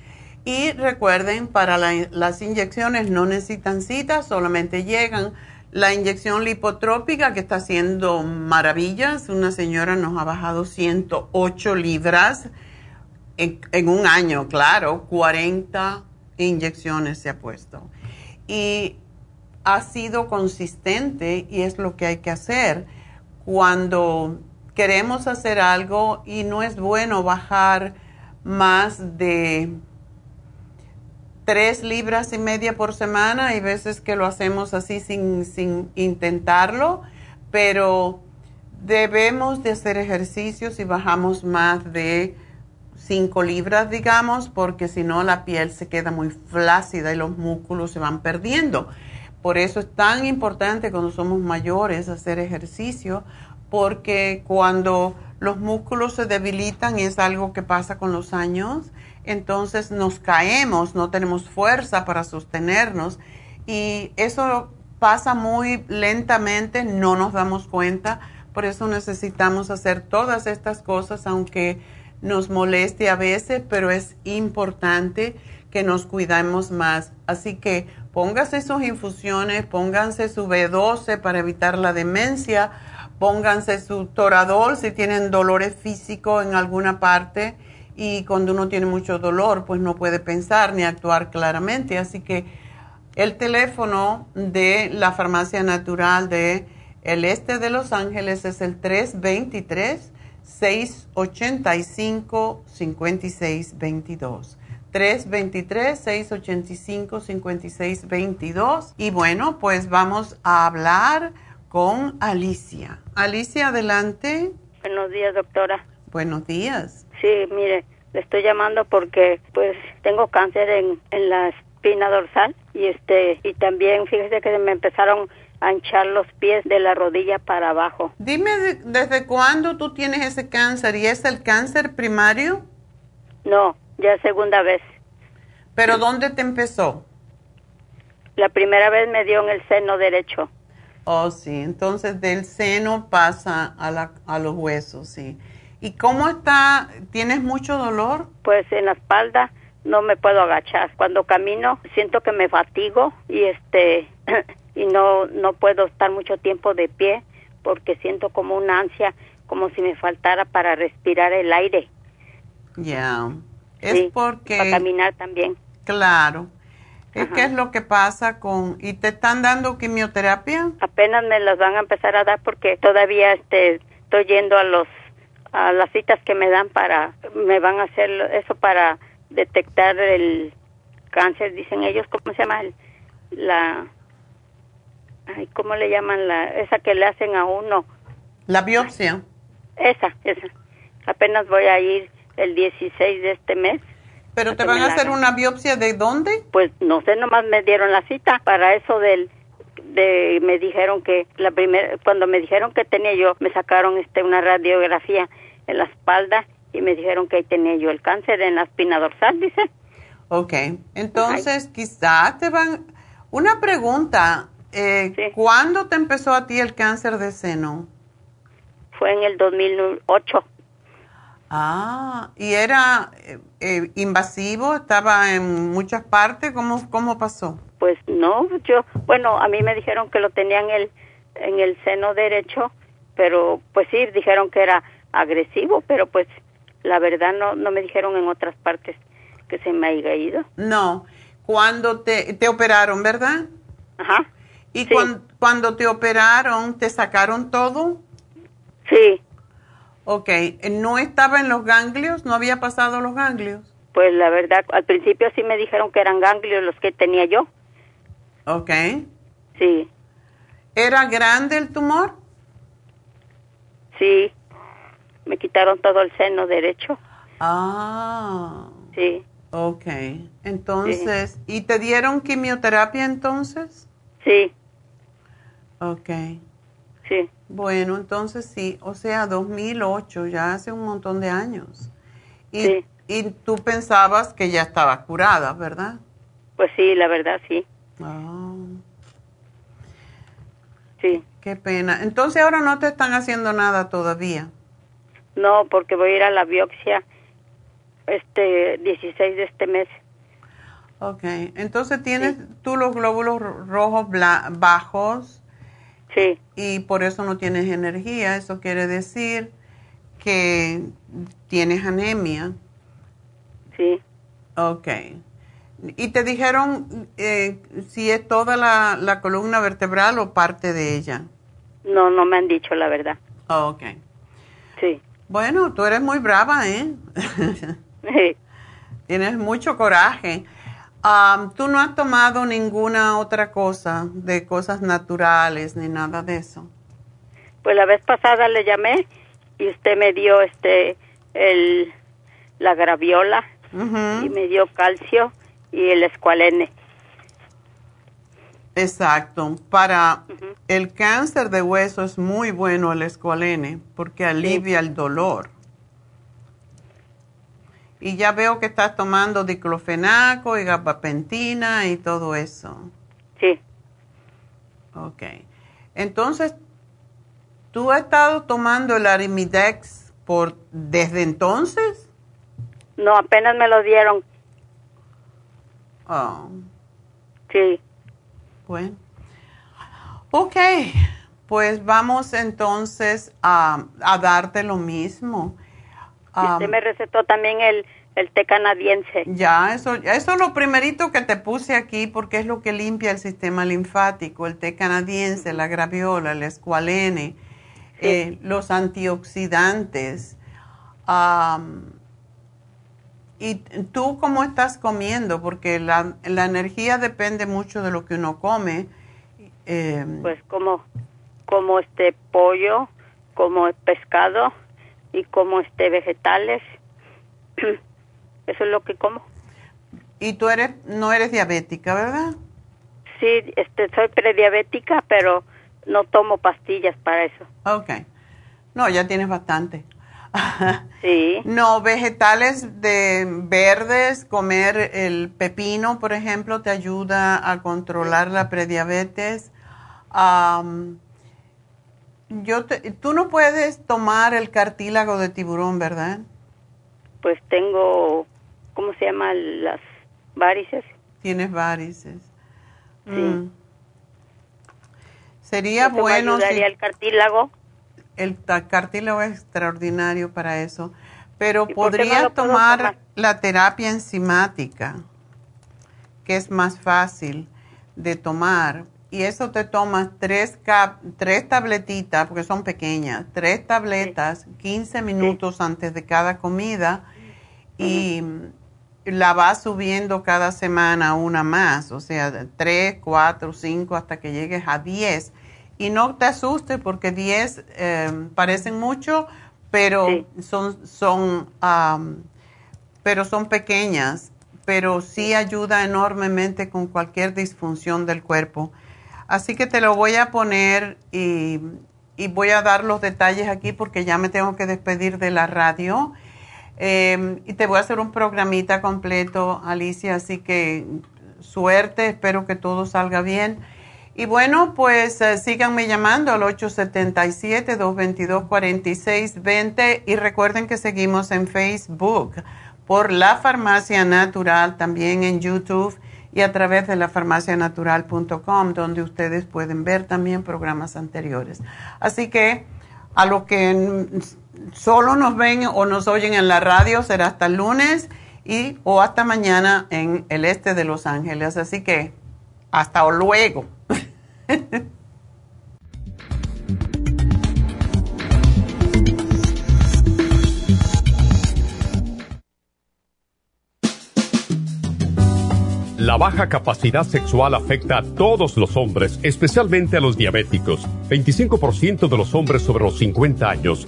Y recuerden, para las inyecciones no necesitan citas, solamente llegan. La inyección lipotrópica que está haciendo maravillas, una señora nos ha bajado 108 libras en, en un año, claro, 40 inyecciones se ha puesto. Y ha sido consistente y es lo que hay que hacer cuando queremos hacer algo y no es bueno bajar más de tres libras y media por semana. Hay veces que lo hacemos así sin, sin intentarlo, pero debemos de hacer ejercicios y bajamos más de cinco libras, digamos, porque si no la piel se queda muy flácida y los músculos se van perdiendo. Por eso es tan importante cuando somos mayores hacer ejercicio, porque cuando los músculos se debilitan, y es algo que pasa con los años, entonces nos caemos, no tenemos fuerza para sostenernos y eso pasa muy lentamente, no nos damos cuenta, por eso necesitamos hacer todas estas cosas, aunque nos moleste a veces, pero es importante que nos cuidemos más. Así que póngase sus infusiones, pónganse su B12 para evitar la demencia, pónganse su toradol si tienen dolores físicos en alguna parte y cuando uno tiene mucho dolor, pues no puede pensar ni actuar claramente. Así que el teléfono de la farmacia natural de el este de Los Ángeles es el 323-685-5622. 323-685-5622. Y bueno, pues vamos a hablar con Alicia. Alicia, adelante. Buenos días, doctora. Buenos días. Sí, mire, le estoy llamando porque pues tengo cáncer en, en la espina dorsal y este y también fíjese que me empezaron a hinchar los pies de la rodilla para abajo. Dime desde cuándo tú tienes ese cáncer y es el cáncer primario? No, ya segunda vez. ¿Pero dónde te empezó? La primera vez me dio en el seno derecho. Oh, sí, entonces del seno pasa a, la, a los huesos, sí. ¿Y cómo está? ¿Tienes mucho dolor? Pues en la espalda no me puedo agachar. Cuando camino siento que me fatigo y este *clears throat* y no no puedo estar mucho tiempo de pie porque siento como una ansia, como si me faltara para respirar el aire. Ya. Es porque para caminar también. Claro. ¿Qué es lo que pasa con y te están dando quimioterapia? Apenas me las van a empezar a dar porque todavía este estoy yendo a los a las citas que me dan para, me van a hacer eso para detectar el cáncer, dicen ellos, ¿cómo se llama? La, ay, ¿cómo le llaman la, esa que le hacen a uno? La biopsia. Esa, esa. Apenas voy a ir el 16 de este mes. ¿Pero te van a hacer una biopsia de dónde? Pues no sé, nomás me dieron la cita. Para eso del de me dijeron que la primera cuando me dijeron que tenía yo me sacaron este una radiografía en la espalda y me dijeron que ahí tenía yo el cáncer en la espina dorsal dice. Ok, entonces quizá te van una pregunta eh, ¿cuándo te empezó a ti el cáncer de seno? fue en el 2008 Ah, ¿y era eh, eh, invasivo? ¿Estaba en muchas partes? ¿Cómo, ¿Cómo pasó? Pues no, yo, bueno, a mí me dijeron que lo tenía en el, en el seno derecho, pero pues sí, dijeron que era agresivo, pero pues la verdad no, no me dijeron en otras partes que se me haya ido. No, cuando te, te operaron, ¿verdad? Ajá. ¿Y cuando te operaron, te sacaron todo? Sí. Ok, ¿no estaba en los ganglios? ¿No había pasado los ganglios? Pues la verdad, al principio sí me dijeron que eran ganglios los que tenía yo. Ok. Sí. ¿Era grande el tumor? Sí. Me quitaron todo el seno derecho. Ah. Sí. Ok. Entonces, ¿y te dieron quimioterapia entonces? Sí. Ok. Sí. Bueno, entonces sí, o sea, 2008, ya hace un montón de años. Y, sí. y tú pensabas que ya estaba curada, ¿verdad? Pues sí, la verdad sí. Ah. Sí. Qué pena. Entonces ahora no te están haciendo nada todavía. No, porque voy a ir a la biopsia este 16 de este mes. Ok, entonces tienes tú los glóbulos rojos bajos. Sí. Y por eso no tienes energía. Eso quiere decir que tienes anemia. Sí. Ok. ¿Y te dijeron eh, si es toda la, columna vertebral o parte de ella? No, no me han dicho la verdad. Oh, ok. Sí. Bueno, tú eres muy brava, ¿eh? *laughs* sí. Tienes mucho coraje. ¿Tú no has tomado ninguna otra cosa de cosas naturales ni nada de eso? Pues la vez pasada le llamé y usted me dio este el la graviola y me dio calcio y el escualene. Exacto. Para el cáncer de hueso es muy bueno el escualene porque alivia el dolor. Y ya veo que estás tomando diclofenaco y gabapentina y todo eso. Sí. Ok. Entonces, ¿tú has estado tomando el Arimidex por desde entonces? No, apenas me lo dieron. Oh. Sí. Bueno. Ok, pues vamos entonces a, a darte lo mismo. usted me recetó también el, el té canadiense. Ya, eso, eso es lo primerito que te puse aquí porque es lo que limpia el sistema linfático, el té canadiense, la graviola, el escualene, eh, los antioxidantes. ¿Y tú cómo estás comiendo? Porque la, la energía depende mucho de lo que uno come. Eh, pues como, como este pollo, como pescado y como este vegetales. *clears throat* Eso es lo que como. ¿Y tú eres no eres diabética, verdad? Sí, este soy prediabética, pero no tomo pastillas para eso. Okay. No, ya tienes bastante. *laughs* sí. No, vegetales de verdes, comer el pepino, por ejemplo, te ayuda a controlar la prediabetes. yo tú no puedes tomar el cartílago de tiburón, ¿verdad? Pues tengo, ¿cómo se llama? Las varices. Tienes varices. Sí. Mm. Sería bueno. ayudaría el cartílago? el cartílago es extraordinario para eso, pero podría tomar, la terapia enzimática, que es más fácil de tomar. Y eso te tomas tres, tres tabletitas, porque son pequeñas, tres tabletas, 15 minutos antes de cada comida y la vas subiendo cada semana una más, o sea, tres, cuatro, cinco, hasta que llegues a 10 y no te asustes porque 10 eh, parecen mucho, pero son, son, pero son pequeñas, pero sí ayuda enormemente con cualquier disfunción del cuerpo. Así que te lo voy a poner y, y voy a dar los detalles aquí porque ya me tengo que despedir de la radio. Em, y te voy a hacer un programita completo, Alicia, así que suerte, espero que todo salga bien. Y bueno, pues eh, síganme llamando al 877-222-4620 y recuerden que seguimos en Facebook por La Farmacia Natural, también en YouTube y a través de lafarmacianatural.com, donde ustedes pueden ver también programas anteriores. Así que a los que solo nos ven o nos oyen en la radio será hasta el lunes y o hasta mañana en el este de Los Ángeles. Así que hasta luego. *laughs* La baja capacidad sexual afecta a todos los hombres, especialmente a los diabéticos. 25% de los hombres sobre los 50 años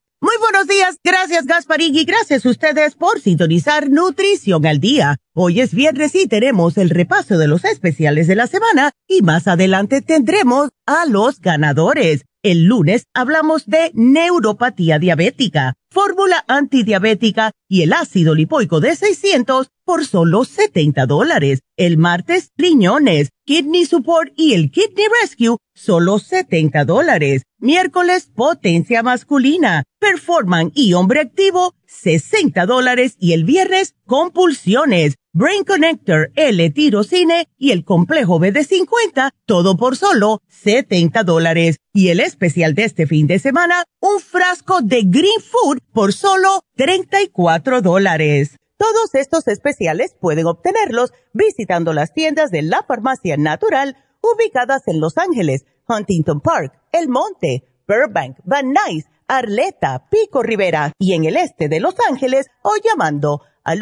Muy buenos días, gracias Gasparín y gracias a ustedes por sintonizar Nutrición al Día. Hoy es viernes y tenemos el repaso de los especiales de la semana y más adelante tendremos a los ganadores. El lunes hablamos de neuropatía diabética, fórmula antidiabética y el ácido lipoico de 600 por solo 70 dólares. El martes, riñones, kidney support y el kidney rescue, solo 70 dólares. Miércoles, potencia masculina, performan y hombre activo, 60 dólares. Y el viernes, compulsiones, brain connector, L-tirocine y el complejo BD50, todo por solo 70 dólares. Y el especial de este fin de semana, un frasco de Green Food por solo 34 dólares. Todos estos especiales pueden obtenerlos visitando las tiendas de la farmacia natural ubicadas en Los Ángeles, Huntington Park, El Monte, Burbank, Van Nuys, Arleta, Pico Rivera y en el este de Los Ángeles o llamando al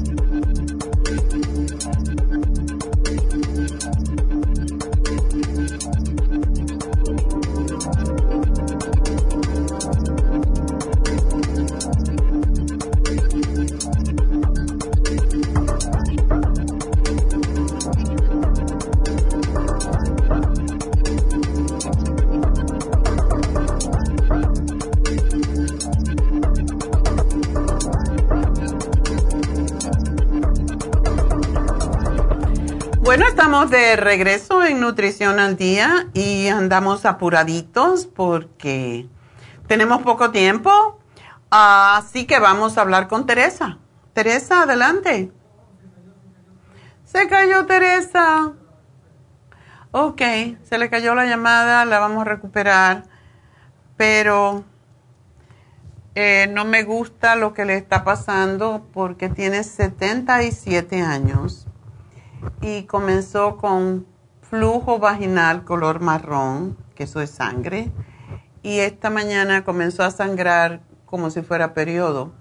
De regreso en Nutrición al Día y andamos apuraditos porque tenemos poco tiempo. Así que vamos a hablar con Teresa. Teresa, adelante. Se cayó Teresa. Ok, se le cayó la llamada, la vamos a recuperar. Pero eh, no me gusta lo que le está pasando porque tiene 77 años y comenzó con flujo vaginal color marrón, que eso es sangre, y esta mañana comenzó a sangrar como si fuera periodo.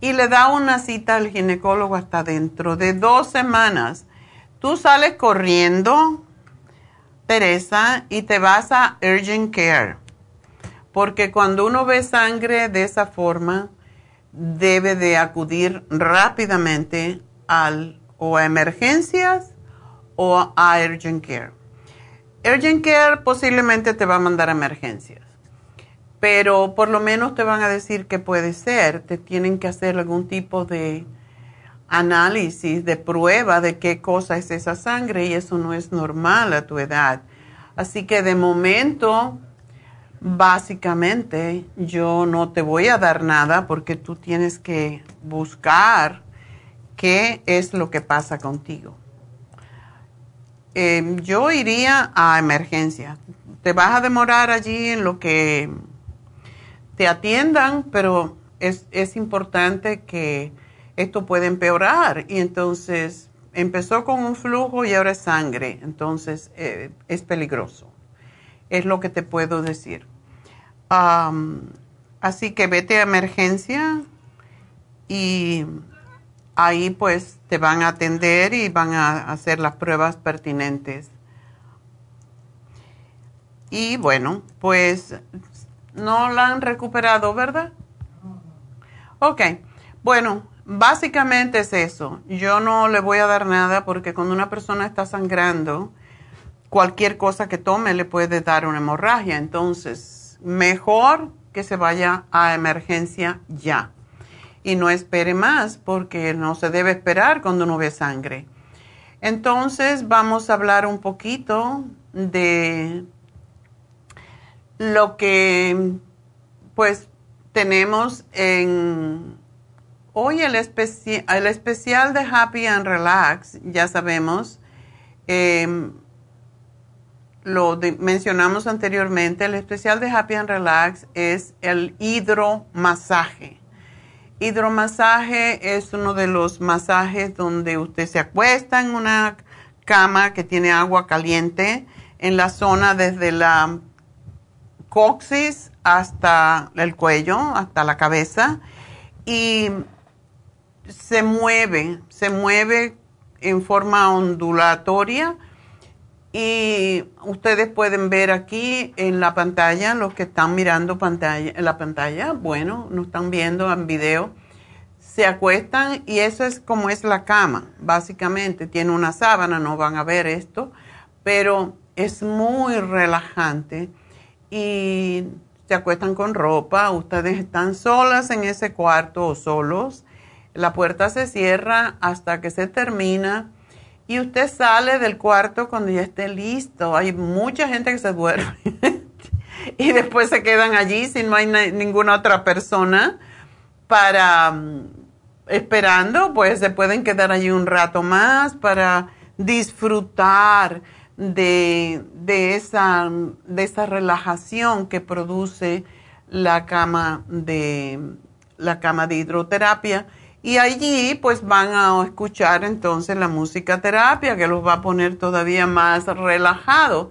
Y le da una cita al ginecólogo hasta dentro de dos semanas. Tú sales corriendo, Teresa, y te vas a Urgent Care. Porque cuando uno ve sangre de esa forma, debe de acudir rápidamente al o a emergencias o a urgent care. Urgent care posiblemente te va a mandar a emergencias, pero por lo menos te van a decir que puede ser, te tienen que hacer algún tipo de análisis, de prueba de qué cosa es esa sangre y eso no es normal a tu edad. Así que de momento, básicamente, yo no te voy a dar nada porque tú tienes que buscar qué es lo que pasa contigo. Em, yo iría a emergencia. Te vas a demorar allí en lo que te atiendan, pero es, es importante que esto puede empeorar. Y entonces empezó con un flujo y ahora es sangre. Entonces eh, es peligroso. Es lo que te puedo decir. así que vete a emergencia y ahí pues te van a atender y van a hacer las pruebas pertinentes. Y bueno, pues no la han recuperado, ¿verdad? Ok, bueno, básicamente es eso. Yo no le voy a dar nada porque cuando una persona está sangrando, cualquier cosa que tome le puede dar una hemorragia. Entonces, mejor que se vaya a emergencia ya. Y no espere más porque no se debe esperar cuando uno ve sangre. Entonces, vamos a hablar un poquito de lo que pues tenemos en hoy el, el especial de Happy and Relax, ya sabemos, eh, lo mencionamos anteriormente, el especial de Happy and Relax es el hidromasaje. Hidromasaje es uno de los masajes donde usted se acuesta en una cama que tiene agua caliente en la zona desde la coxis hasta el cuello, hasta la cabeza y se mueve, se mueve en forma ondulatoria y ustedes pueden ver aquí en la pantalla, los que están mirando pantalla, la pantalla, bueno, no están viendo en video, se acuestan y eso es como es la cama, básicamente. Tiene una sábana, no van a ver esto, pero es muy relajante. Y se acuestan con ropa, ustedes están solas en ese cuarto o solos, la puerta se cierra hasta que se termina y usted sale del cuarto cuando ya esté listo. Hay mucha gente que se duerme *laughs* y después se quedan allí si no hay ninguna otra persona para mm, esperando, pues se pueden quedar allí un rato más para disfrutar de, de, esa, de esa relajación que produce la cama de la cama de hidroterapia y allí pues van a escuchar entonces la música terapia que los va a poner todavía más relajados.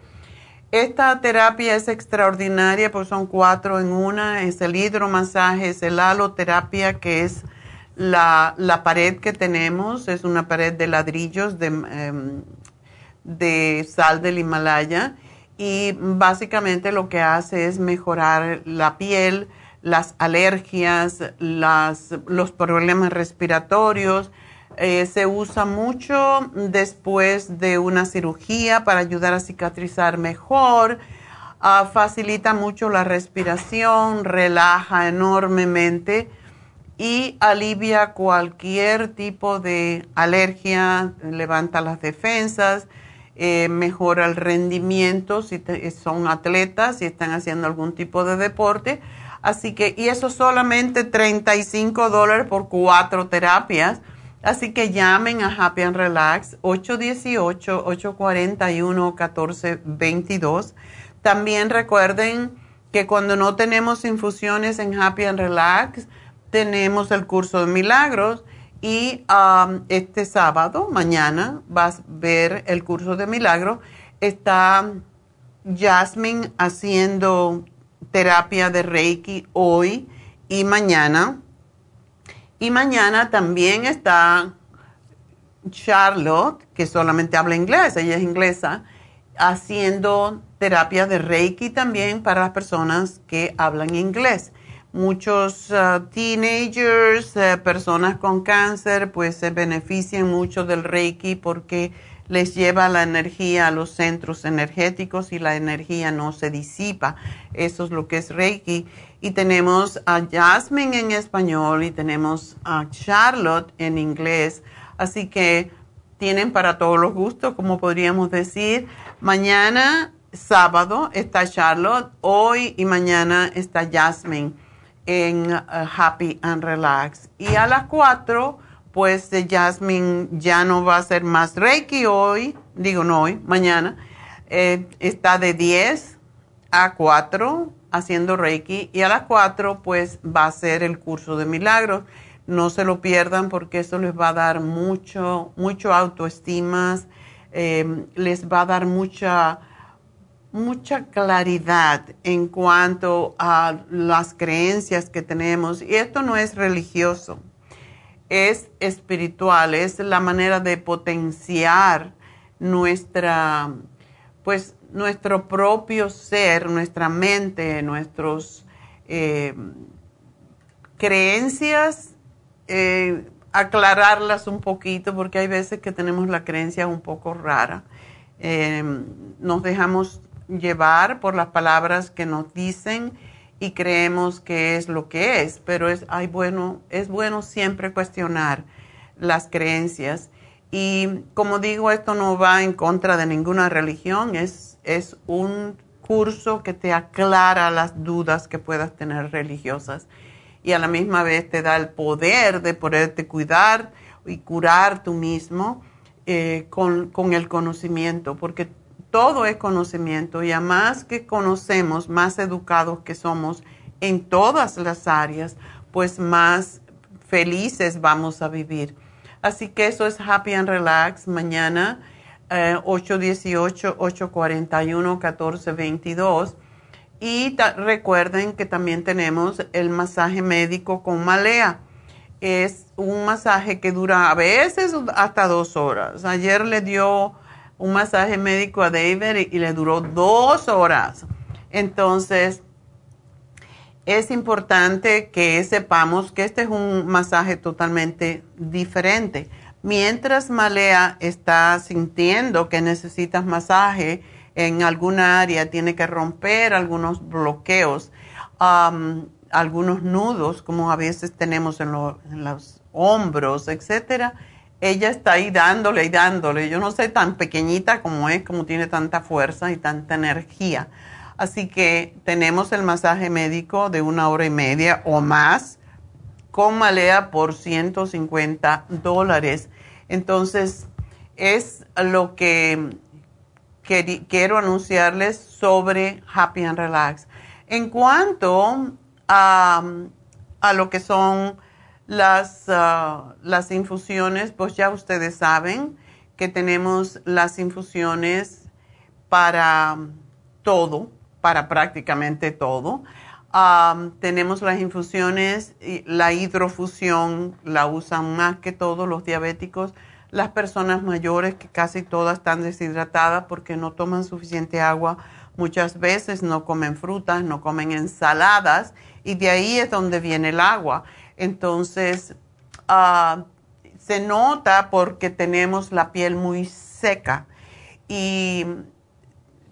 Esta terapia es extraordinaria pues son cuatro en una, es el hidromasaje, es el haloterapia que es la, pared que tenemos, es una pared de ladrillos de, em, de sal del Himalaya. Y básicamente lo que hace es mejorar la piel, las alergias, los problemas respiratorios. Eh, se usa mucho después de una cirugía para ayudar a cicatrizar mejor. Ah, facilita mucho la respiración, relaja enormemente y alivia cualquier tipo de alergia, levanta las defensas, eh, mejora el rendimiento si son atletas, si están haciendo algún tipo de deporte Así que, y eso solamente 35 dólares por cuatro terapias. Así que llamen a Happy and Relax 818-841-1422. También recuerden que cuando no tenemos infusiones en Happy and Relax, tenemos el curso de milagros y um, este sábado, mañana, vas a ver el curso de milagros. Está Jasmine haciendo terapia de Reiki hoy y mañana. Y mañana también está Charlotte, que solamente habla inglés, ella es inglesa, haciendo terapia de Reiki también para las personas que hablan inglés. Muchos uh, teenagers, uh, personas con cáncer, pues se benefician mucho del Reiki porque les lleva la energía a los centros energéticos y la energía no se disipa. Eso es lo que es Reiki. Y tenemos a Jasmine en español y tenemos a Charlotte en inglés. Así que tienen para todos los gustos, como podríamos decir. Mañana, sábado, está Charlotte. Hoy y mañana está Jasmine en uh, Happy and Relax. Y a las cuatro pues Jasmine ya no va a ser más Reiki hoy, digo no hoy, mañana. Eh, está de 10 a 4 haciendo Reiki y a las 4 pues va a ser el curso de milagros. No se lo pierdan porque eso les va a dar mucho, mucho autoestima, eh, les va a dar mucha, mucha claridad en cuanto a las creencias que tenemos. Y esto no es religioso es espiritual, es la manera de potenciar nuestra, pues, nuestro propio ser, nuestra mente, nuestras eh, creencias, eh, aclararlas un poquito, porque hay veces que tenemos la creencia un poco rara. Em, nos dejamos llevar por las palabras que nos dicen y creemos que es lo que es, pero es, hay bueno, es bueno siempre cuestionar las creencias. Y como digo, esto no va en contra de ninguna religión, es, es un curso que te aclara las dudas que puedas tener religiosas y a la misma vez te da el poder de poderte cuidar y curar tú mismo eh, con, con, el conocimiento, porque todo es conocimiento y a más que conocemos, más educados que somos en todas las áreas, pues más felices vamos a vivir. Así que eso es Happy and Relax mañana, 818-841-1422. Eh, y recuerden que también tenemos el masaje médico con malea. Es un masaje que dura a veces hasta dos horas. Ayer le dio un masaje médico a David y le duró dos horas. Entonces, es importante que sepamos que este es un masaje totalmente diferente. Mientras Malea está sintiendo que necesitas masaje en alguna área, tiene que romper algunos bloqueos, algunos nudos, como a veces tenemos en, en los hombros, etcétera. Ella está ahí dándole y dándole. Yo no sé tan pequeñita como es, como tiene tanta fuerza y tanta energía Así que tenemos el masaje médico de una hora y media o más con malea por 150 dólares. Entonces, es lo que, quiero anunciarles sobre Happy and Relax. En cuanto a, lo que son las, ah, las infusiones, pues ya ustedes saben que tenemos las infusiones para todo para prácticamente todo. tenemos las infusiones, la hidrofusión la usan más que todos los diabéticos, las personas mayores que casi todas están deshidratadas porque no toman suficiente agua, muchas veces no comen frutas, no comen ensaladas y de ahí es donde viene el agua. Entonces, ah, se nota porque tenemos la piel muy seca y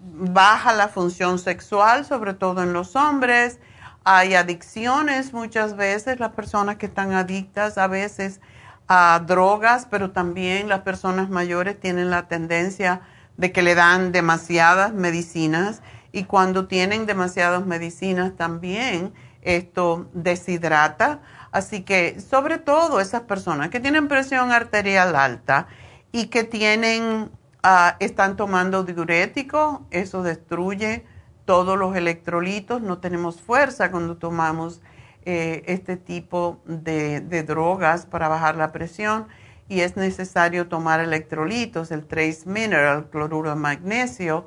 baja la función sexual, sobre todo en los hombres. Hay adicciones muchas veces, las personas que están adictas a veces a drogas, pero también las personas mayores tienen la tendencia de que le dan demasiadas medicinas y cuando tienen demasiadas medicinas también esto deshidrata. Así que sobre todo esas personas que tienen presión arterial alta y que tienen Ah, están tomando diurético, eso destruye todos los electrolitos, no tenemos fuerza cuando tomamos eh, este tipo de, drogas para bajar la presión y es necesario tomar electrolitos, el trace mineral, cloruro de magnesio,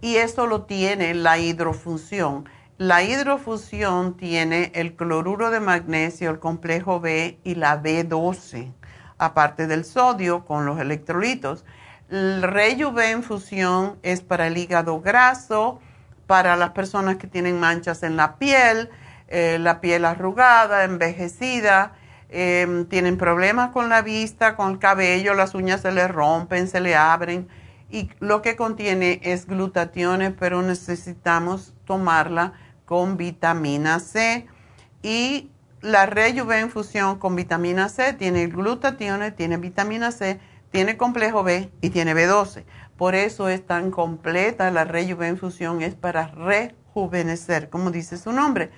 y eso lo tiene la hidrofunción. La hidrofusión tiene el cloruro de magnesio, el complejo B y la B12 aparte del sodio con los electrolitos. El Rejuven Fusión es para el hígado graso, para las personas que tienen manchas en la piel, eh, la piel arrugada, envejecida, em, tienen problemas con la vista, con el cabello, las uñas se le rompen, se le abren. Y lo que contiene es glutatión, pero necesitamos tomarla con vitamina C. Y la Rejuven Fusión con vitamina C tiene glutatión, tiene vitamina C, tiene complejo B y tiene B12. Por eso es tan completa la Rejuven Fusión, es para rejuvenecer, como dice su nombre.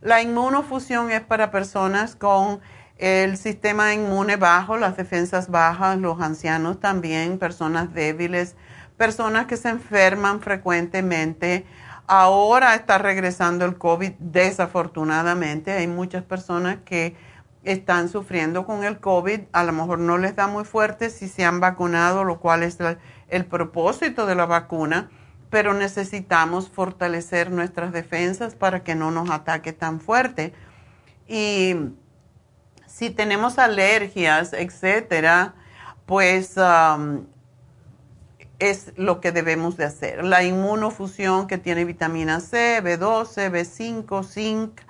La inmunofusión es para personas con el sistema inmune bajo, las defensas bajas, los ancianos también, personas débiles, personas que se enferman frecuentemente, Ahora está regresando el COVID, desafortunadamente. Hay muchas personas que están sufriendo con el COVID. A lo mejor no les da muy fuerte si se han vacunado, lo cual es el propósito de la vacuna, pero necesitamos fortalecer nuestras defensas para que no nos ataque tan fuerte. Y si tenemos alergias, etcétera, pues um, es lo que debemos de hacer. La inmunofusión que tiene vitamina C, B12, B5, zinc.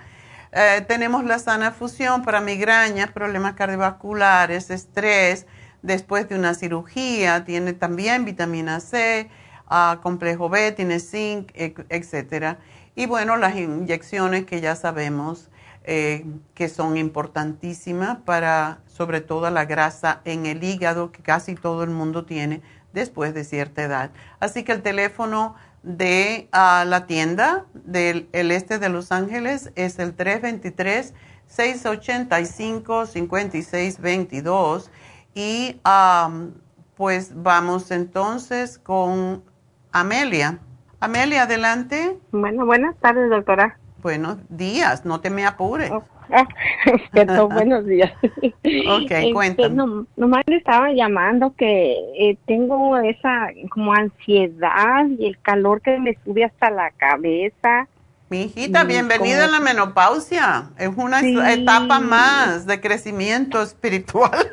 Eh, tenemos la sana fusión para migrañas, problemas cardiovasculares, estrés, después de una cirugía, tiene también vitamina C, ah, complejo B, tiene zinc, etc. Y bueno, las inyecciones que ya sabemos eh, que son importantísimas para sobre todo la grasa en el hígado que casi todo el mundo tiene después de cierta edad. Así que el teléfono de ah, la tienda del este de Los Ángeles es el 323-685-5622 y pues vamos entonces con Amelia. Amelia, adelante. Bueno, buenas tardes, doctora. Buenos días, no te me apures. *laughs* Buenos días. ok, este, cuéntame. No, nomás le estaba llamando que eh, tengo esa como ansiedad y el calor que me sube hasta la cabeza. Mi hijita, bienvenida a la menopausia. Es una etapa más de crecimiento espiritual.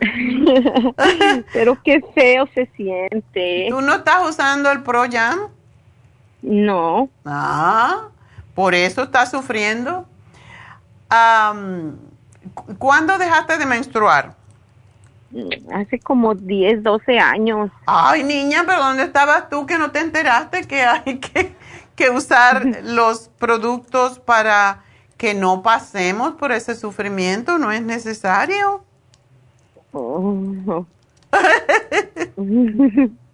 *laughs* Pero qué feo se siente. ¿Tú no estás usando el Pro Jam? No. Ah, por eso estás sufriendo. ¿Cuándo dejaste de menstruar? Hace como 10, 12 años. Ay, niña, pero ¿dónde estabas tú que no te enteraste que hay *laughs* que, que usar los productos para que no pasemos por ese sufrimiento? ¿No es necesario? Oh. *laughs*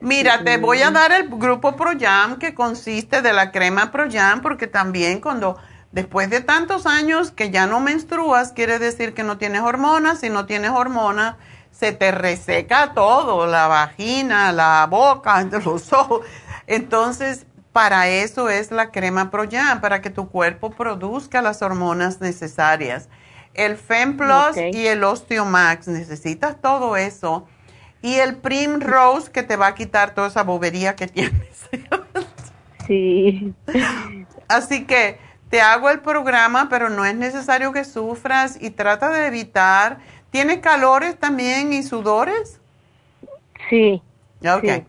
Mira, te voy a dar el grupo ProYam que consiste de la crema ProYam porque también cuando después de tantos años que ya no menstruas quiere decir que no tienes hormonas, si no tienes hormonas se te reseca todo, la vagina, la boca, *laughs* los ojos. Entonces, para eso es la crema ProYam, para que tu cuerpo produzca las hormonas necesarias el FemPlus y el Osteomax. Necesitas todo eso. Y el Primrose que te va a quitar toda esa bobería que *laughs* tienes. sí. Así que te hago el programa, pero no es necesario que sufras y trata de evitar. ¿Tiene calores también y sudores? Sí. Ok.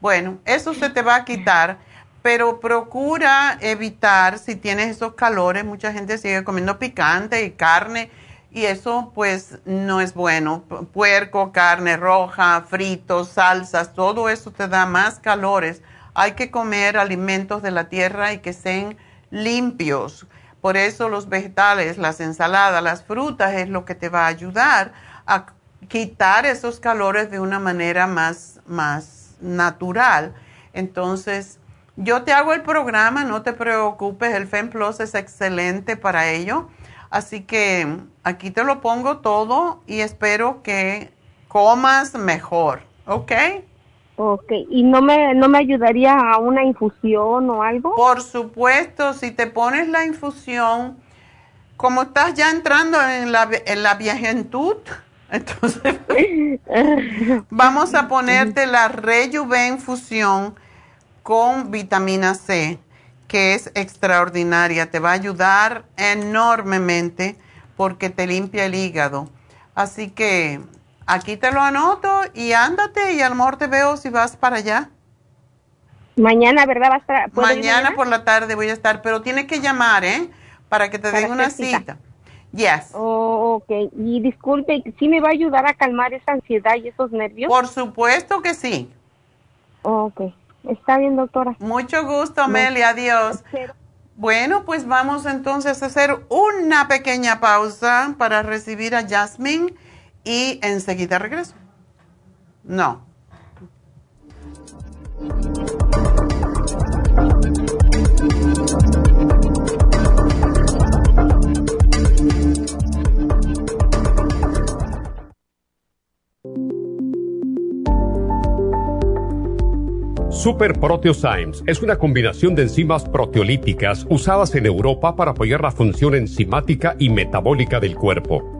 Bueno, eso se te va a quitar pero procura evitar si tienes esos calores, mucha gente sigue comiendo picante y carne y eso pues no es bueno. Puerco, carne roja, fritos, salsas, todo eso te da más calores. Hay que comer alimentos de la tierra y que sean limpios. Por eso los vegetales, las ensaladas, las frutas es lo que te va a ayudar a quitar esos calores de una manera más, más natural. Entonces, yo te hago el programa, no te preocupes, el FemPlus es excelente para ello. Así que aquí te lo pongo todo y espero que comas mejor, ¿ok? Ok, ¿y no me, no me ayudaría a una infusión o algo? Por supuesto, si te pones la infusión, como estás ya entrando en la, en la viejentud, *laughs* entonces *laughs* vamos a ponerte la Rejuven infusión con vitamina C, que es extraordinaria. Te va a ayudar enormemente porque te limpia el hígado. Así que aquí te lo anoto y ándate y a lo mejor te veo si vas para allá. Mañana, ¿verdad? Va a estar, mañana, por la tarde voy a estar, pero tienes que llamar, ¿eh? Para que te den una cita. Yes. Oh, ok. Y disculpe, ¿sí me va a ayudar a calmar esa ansiedad y esos nervios? Por supuesto que sí. ok. Está bien, doctora. Mucho gusto, Amelia. Adiós. Bueno, pues vamos entonces a hacer una pequeña pausa para recibir a Jasmine y enseguida regreso. No. Super Proteosymes es una combinación de enzimas proteolíticas usadas en Europa para apoyar la función enzimática y metabólica del cuerpo.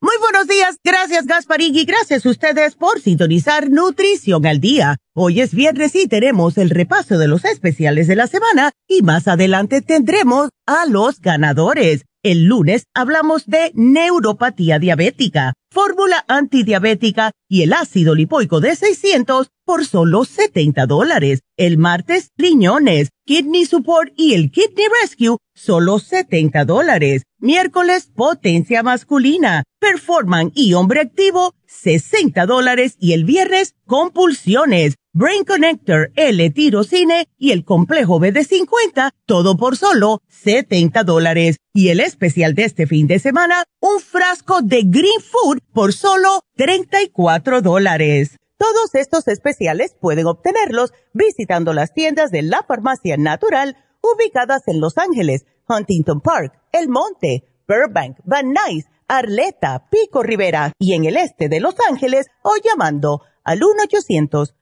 Muy buenos días, gracias Gasparín y gracias a ustedes por sintonizar Nutrición al Día. Hoy es viernes y tenemos el repaso de los especiales de la semana y más adelante tendremos a los ganadores. El lunes hablamos de neuropatía diabética, fórmula antidiabética y el ácido lipoico de 600 por solo 70 dólares. El martes, riñones, kidney support y el kidney rescue, solo 70 dólares. Miércoles, potencia masculina, performan y hombre activo, 60 dólares. Y el viernes, compulsiones Brain Connector, L-Tirocine y el complejo BD50, todo por solo 70 dólares. Y el especial de este fin de semana, un frasco de Green Food por solo 34 dólares. Todos estos especiales pueden obtenerlos visitando las tiendas de la farmacia natural ubicadas en Los Ángeles, Huntington Park, El Monte, Burbank, Van Nuys, Arleta, Pico Rivera y en el este de Los Ángeles o llamando al 1 800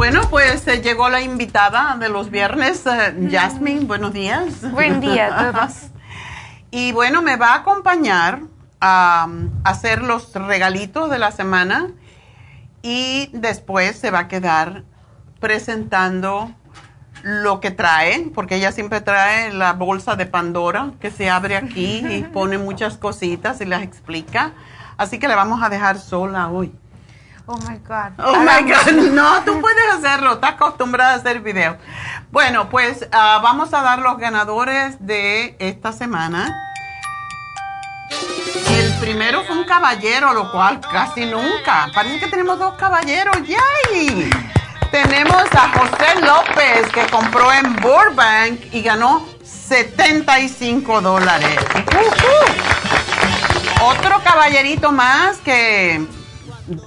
Bueno, pues eh, llegó la invitada de los viernes, uh, Jasmine. Buenos días. Buen día a *laughs* todos. y bueno, me va a acompañar a, hacer los regalitos de la semana y después se va a quedar presentando lo que trae, porque ella siempre trae la bolsa de Pandora que se abre aquí y *laughs* pone muchas cositas y las explica. Así que le vamos a dejar sola hoy. Oh my God. Oh my God. No, tú puedes hacerlo. Estás acostumbrada a hacer video. Bueno, pues ah, vamos a dar los ganadores de esta semana. El primero fue un caballero, lo cual casi nunca. Parece que tenemos dos caballeros. ¡Yay! Tenemos a José López que compró en Burbank y ganó 75 dólares. Otro caballerito más que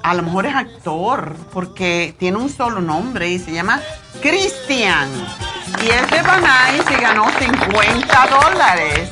a lo mejor es actor, porque tiene un solo nombre y se llama Christian. Y es de Banais y ganó 50 dólares.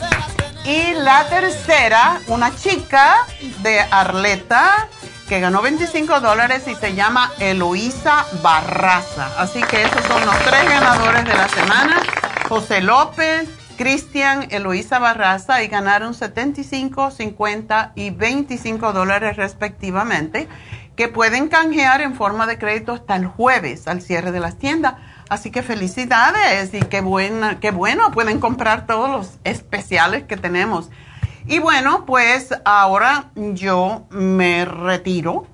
Y la tercera, una chica de Arleta que ganó 25 dólares y se llama Eloísa Barraza. Así que esos son los tres ganadores de la semana. José López, Cristian, Eloísa Barraza y ganaron 75, 50 y 25 dólares respectivamente, que pueden canjear en forma de crédito hasta el jueves al cierre de las tiendas. Así que felicidades y qué, buena, qué bueno, pueden comprar todos los especiales que tenemos. Y bueno, pues ahora yo me retiro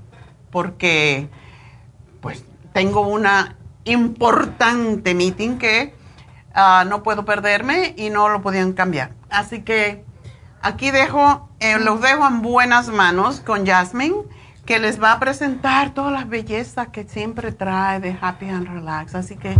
porque pues tengo una importante meeting que ah, no puedo perderme y no lo podían cambiar. Así que aquí dejo, eh, los dejo en buenas manos con Jasmine, que les va a presentar todas las bellezas que siempre trae de Happy and Relax. Así que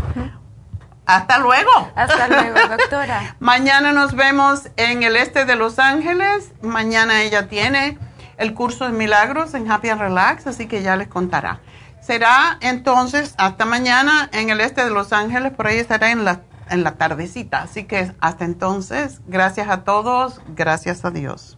hasta luego. Hasta luego, *laughs* doctora. Mañana nos vemos en el este de Los Ángeles. Mañana ella tiene el curso de milagros en Happy and Relax, así que ya les contará. Será entonces hasta mañana en el este de Los Ángeles, por ahí estará en la, en la tardecita. Así que hasta entonces, gracias a todos, gracias a Dios.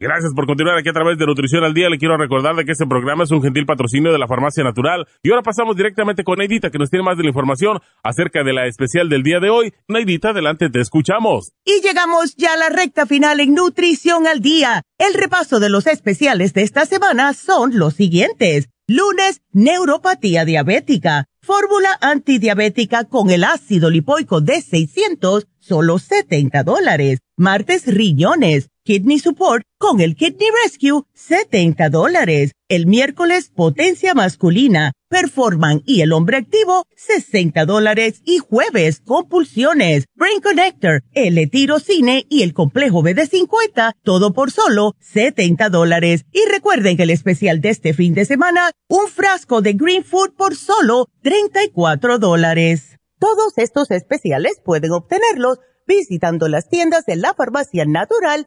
Gracias por continuar aquí a través de Nutrición al Día. Le quiero recordar de que este programa es un gentil patrocinio de la Farmacia Natural. Y ahora pasamos directamente con Neidita, que nos tiene más de la información acerca de la especial del día de hoy. Neidita, adelante, te escuchamos. Y llegamos ya a la recta final en Nutrición al Día. El repaso de los especiales de esta semana son los siguientes. Lunes, neuropatía diabética. Fórmula antidiabética con el ácido lipoico de 600, solo 70 dólares. Martes, riñones Kidney Support con el Kidney Rescue, 70 dólares. El miércoles, Potencia Masculina, Performan y el Hombre Activo, 60 dólares. Y jueves, Compulsiones, Brain Connector, el Cine y el Complejo BD50, todo por solo 70 dólares. Y recuerden que el especial de este fin de semana, un frasco de Green Food por solo 34 dólares. Todos estos especiales pueden obtenerlos visitando las tiendas de la farmacia natural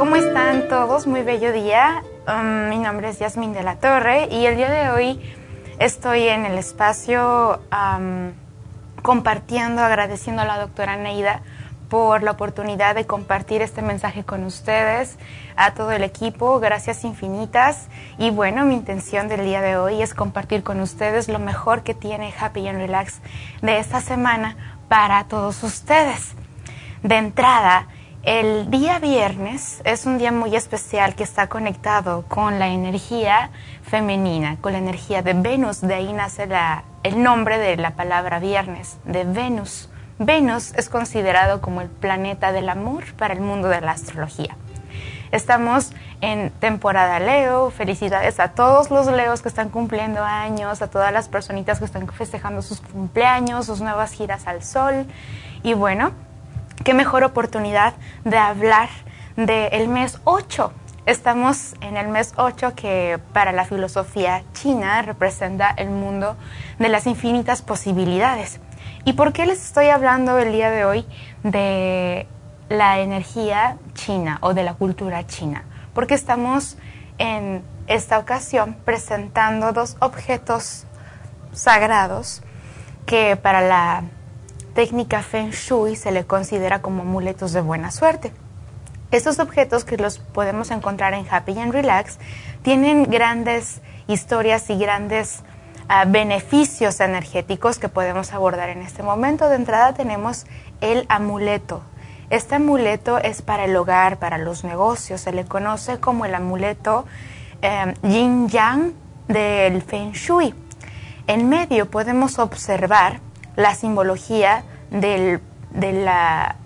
¿Cómo están todos? Muy bello día. Um, mi nombre es Yasmin de la Torre y el día de hoy estoy en el espacio um, compartiendo, agradeciendo a la doctora Neida por la oportunidad de compartir este mensaje con ustedes, a todo el equipo, gracias infinitas. Y bueno, mi intención del día de hoy es compartir con ustedes lo mejor que tiene Happy and Relax de esta semana para todos ustedes. De entrada, el día viernes es un día muy especial que está conectado con la energía femenina, con la energía de Venus. De ahí nace el nombre de la palabra viernes, de Venus. Venus es considerado como el planeta del amor para el mundo de la astrología. Estamos en temporada Leo. Felicidades a todos los Leos que están cumpliendo años, a todas las personitas que están festejando sus cumpleaños, sus nuevas giras al sol. Y bueno, qué mejor oportunidad de hablar del mes 8. Estamos en el mes 8 que para la filosofía china representa el mundo de las infinitas posibilidades. ¿Y por qué les estoy hablando el día de hoy de la energía china o de la cultura china? Porque estamos en esta ocasión presentando dos objetos sagrados que para la técnica Feng Shui se le considera como amuletos de buena suerte. Estos objetos que los podemos encontrar en Happy and Relax tienen grandes historias y grandes ah, beneficios energéticos que podemos abordar en este momento. De entrada tenemos el amuleto. Este amuleto es para el hogar, para los negocios. Se le conoce como el amuleto eh, Yin Yang del Feng Shui. En medio podemos observar la simbología de la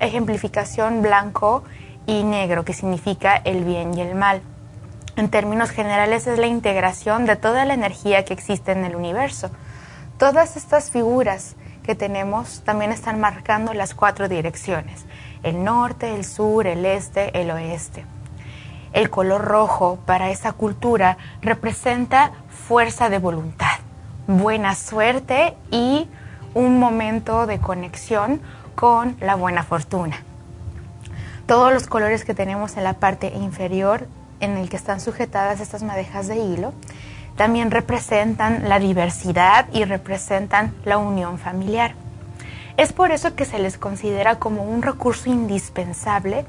ejemplificación blanco y negro, que significa el bien y el mal. En términos generales es la integración de toda la energía que existe en el universo. Todas estas figuras que tenemos también están marcando las cuatro direcciones, el norte, el sur, el este, el oeste. El color rojo para esa cultura representa fuerza de voluntad, buena suerte y un momento de conexión con la buena fortuna. Todos los colores que tenemos en la parte inferior en el que están sujetadas estas madejas de hilo también representan la diversidad y representan la unión familiar. Es por eso que se les considera como un recurso indispensable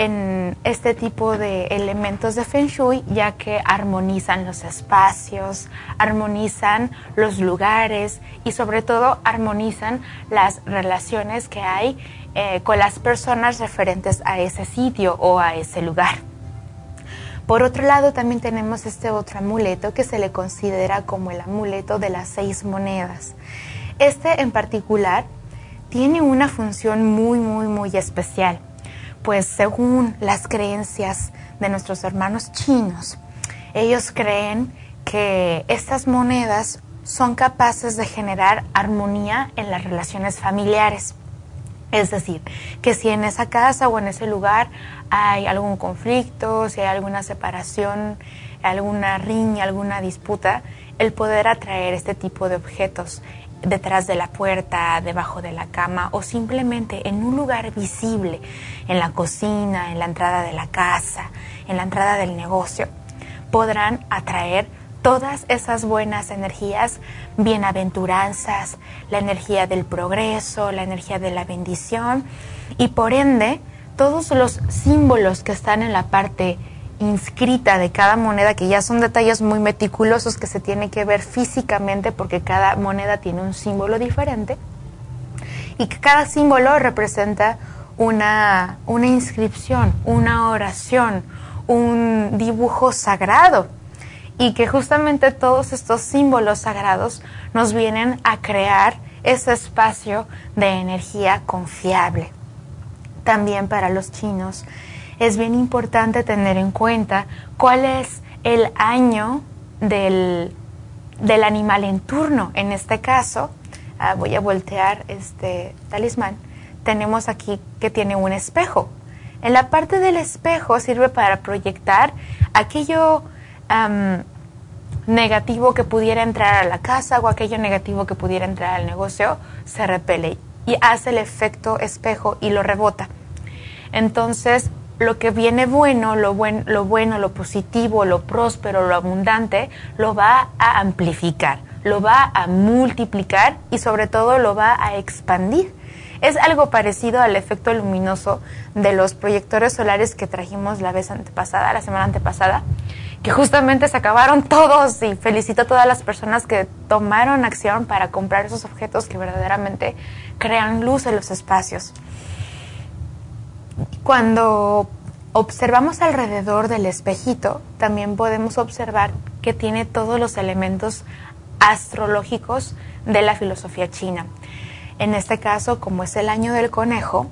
en este tipo de elementos de Feng Shui, ya que armonizan los espacios, armonizan los lugares y sobre todo armonizan las relaciones que hay eh, con las personas referentes a ese sitio o a ese lugar. Por otro lado, también tenemos este otro amuleto que se le considera como el amuleto de las seis monedas. Este en particular tiene una función muy, muy, muy especial, pues según las creencias de nuestros hermanos chinos, ellos creen que estas monedas son capaces de generar armonía en las relaciones familiares. Es decir, que si en esa casa o en ese lugar hay algún conflicto, si hay alguna separación, alguna riña, alguna disputa, el poder atraer este tipo de objetos detrás de la puerta, debajo de la cama o simplemente en un lugar visible, en la cocina, en la entrada de la casa, en la entrada del negocio, podrán atraer todas esas buenas energías, bienaventuranzas, la energía del progreso, la energía de la bendición y por ende todos los símbolos que están en la parte inscrita de cada moneda, que ya son detalles muy meticulosos que se tiene que ver físicamente porque cada moneda tiene un símbolo diferente y que cada símbolo representa una, una inscripción, una oración, un dibujo sagrado y que justamente todos estos símbolos sagrados nos vienen a crear ese espacio de energía confiable. También para los chinos es bien importante tener en cuenta cuál es el año del, animal en turno. En este caso, ah, voy a voltear este talismán. Tenemos aquí que tiene un espejo. En la parte del espejo sirve para proyectar aquello negativo que pudiera entrar a la casa o aquello negativo que pudiera entrar al negocio, se repele y hace el efecto espejo y lo rebota. Entonces, lo que viene bueno, lo, lo bueno, lo positivo, lo próspero, lo abundante, lo va a amplificar, lo va a multiplicar y sobre todo lo va a expandir. Es algo parecido al efecto luminoso de los proyectores solares que trajimos la vez antepasada, la semana antepasada, que justamente se acabaron todos y felicito a todas las personas que tomaron acción para comprar esos objetos que verdaderamente crean luz en los espacios. Cuando observamos alrededor del espejito, también podemos observar que tiene todos los elementos astrológicos de la filosofía china. En este caso, como es el año del conejo,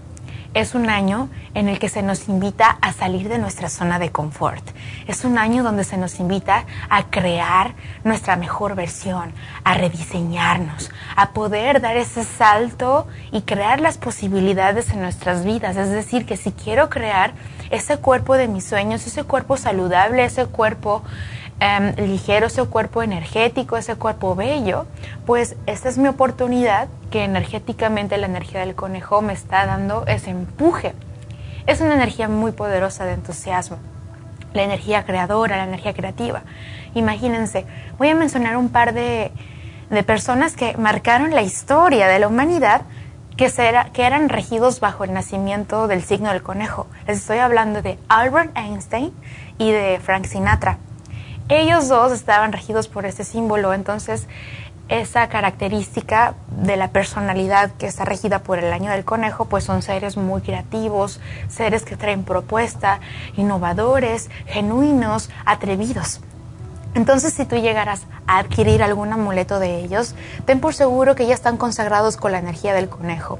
es un año en el que se nos invita a salir de nuestra zona de confort. Es un año donde se nos invita a crear nuestra mejor versión, a rediseñarnos, a poder dar ese salto y crear las posibilidades en nuestras vidas. Es decir, que si quiero crear ese cuerpo de mis sueños, ese cuerpo saludable, ese cuerpo Em, ligero, ese cuerpo energético, ese cuerpo bello, pues esta es mi oportunidad que energéticamente la energía del conejo me está dando ese empuje. Es una energía muy poderosa de entusiasmo, la energía creadora, la energía creativa. Imagínense, voy a mencionar un par de, de personas que marcaron la historia de la humanidad que, que, eran regidos bajo el nacimiento del signo del conejo. Les estoy hablando de Albert Einstein y de Frank Sinatra. Ellos dos estaban regidos por ese símbolo, entonces esa característica de la personalidad que está regida por el año del conejo, pues son seres muy creativos, seres que traen propuesta, innovadores, genuinos, atrevidos. Entonces, si tú llegaras a adquirir algún amuleto de ellos, ten por seguro que ya están consagrados con la energía del conejo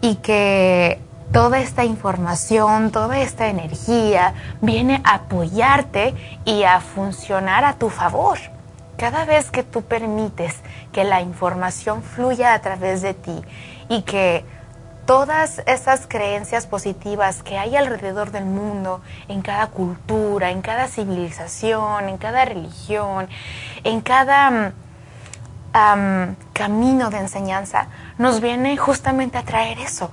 y que toda esta información, toda esta energía viene a apoyarte y a funcionar a tu favor. Cada vez que tú permites que la información fluya a través de ti y que todas esas creencias positivas que hay alrededor del mundo, en cada cultura, en cada civilización, en cada religión, en cada mm, camino de enseñanza, nos viene justamente a traer eso,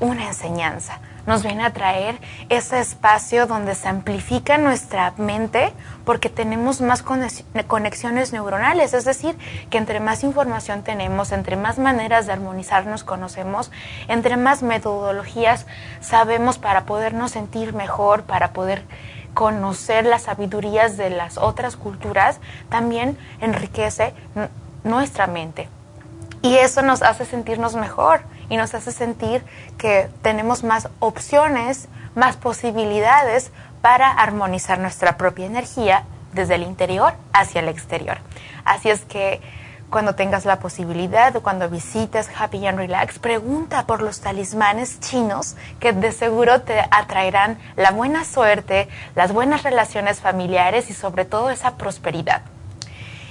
una enseñanza. Nos viene a traer ese espacio donde se amplifica nuestra mente porque tenemos más conexiones neuronales, es decir, que entre más información tenemos, entre más maneras de armonizarnos conocemos, entre más metodologías sabemos para podernos sentir mejor, para poder conocer las sabidurías de las otras culturas, también enriquece nuestra mente. Y eso nos hace sentirnos mejor y nos hace sentir que tenemos más opciones, más posibilidades para armonizar nuestra propia energía desde el interior hacia el exterior. Así es que cuando tengas la posibilidad o cuando visites Happy and Relax, pregunta por los talismanes chinos que de seguro te atraerán la buena suerte, las buenas relaciones familiares y sobre todo esa prosperidad.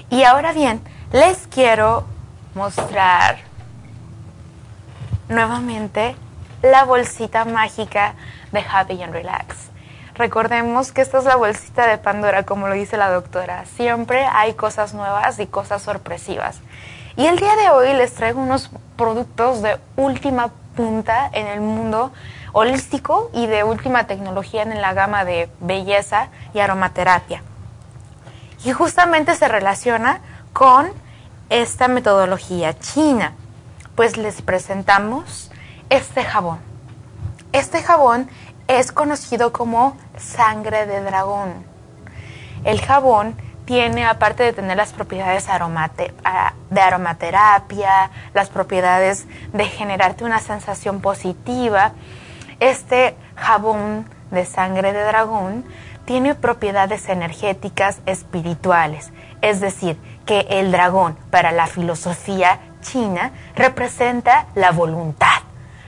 Y ahora bien, les quiero mostrar nuevamente la bolsita mágica de Happy and Relax. Recordemos que esta es la bolsita de Pandora, como lo dice la doctora. Siempre hay cosas nuevas y cosas sorpresivas. Y el día de hoy les traigo unos productos de última punta en el mundo holístico y de última tecnología en la gama de belleza y aromaterapia. Y justamente se relaciona con esta metodología china pues les presentamos este jabón. Este jabón es conocido como sangre de dragón. El jabón tiene, aparte de tener las propiedades de aromaterapia, las propiedades de generarte una sensación positiva, este jabón de sangre de dragón tiene propiedades energéticas espirituales. Es decir, que el dragón para la filosofía china representa la voluntad,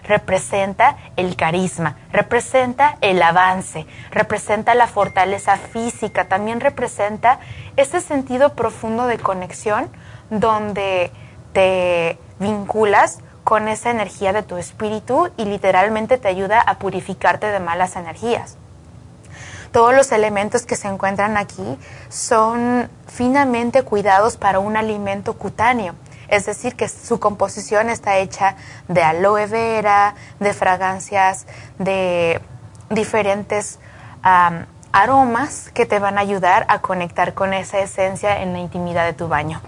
representa el carisma, representa el avance, representa la fortaleza física, también representa ese sentido profundo de conexión donde te vinculas con esa energía de tu espíritu y literalmente te ayuda a purificarte de malas energías. Todos los elementos que se encuentran aquí son finamente cuidados para un alimento cutáneo es decir, que su composición está hecha de aloe vera, de fragancias, de diferentes aromas que te van a ayudar a conectar con esa esencia en la intimidad de tu baño.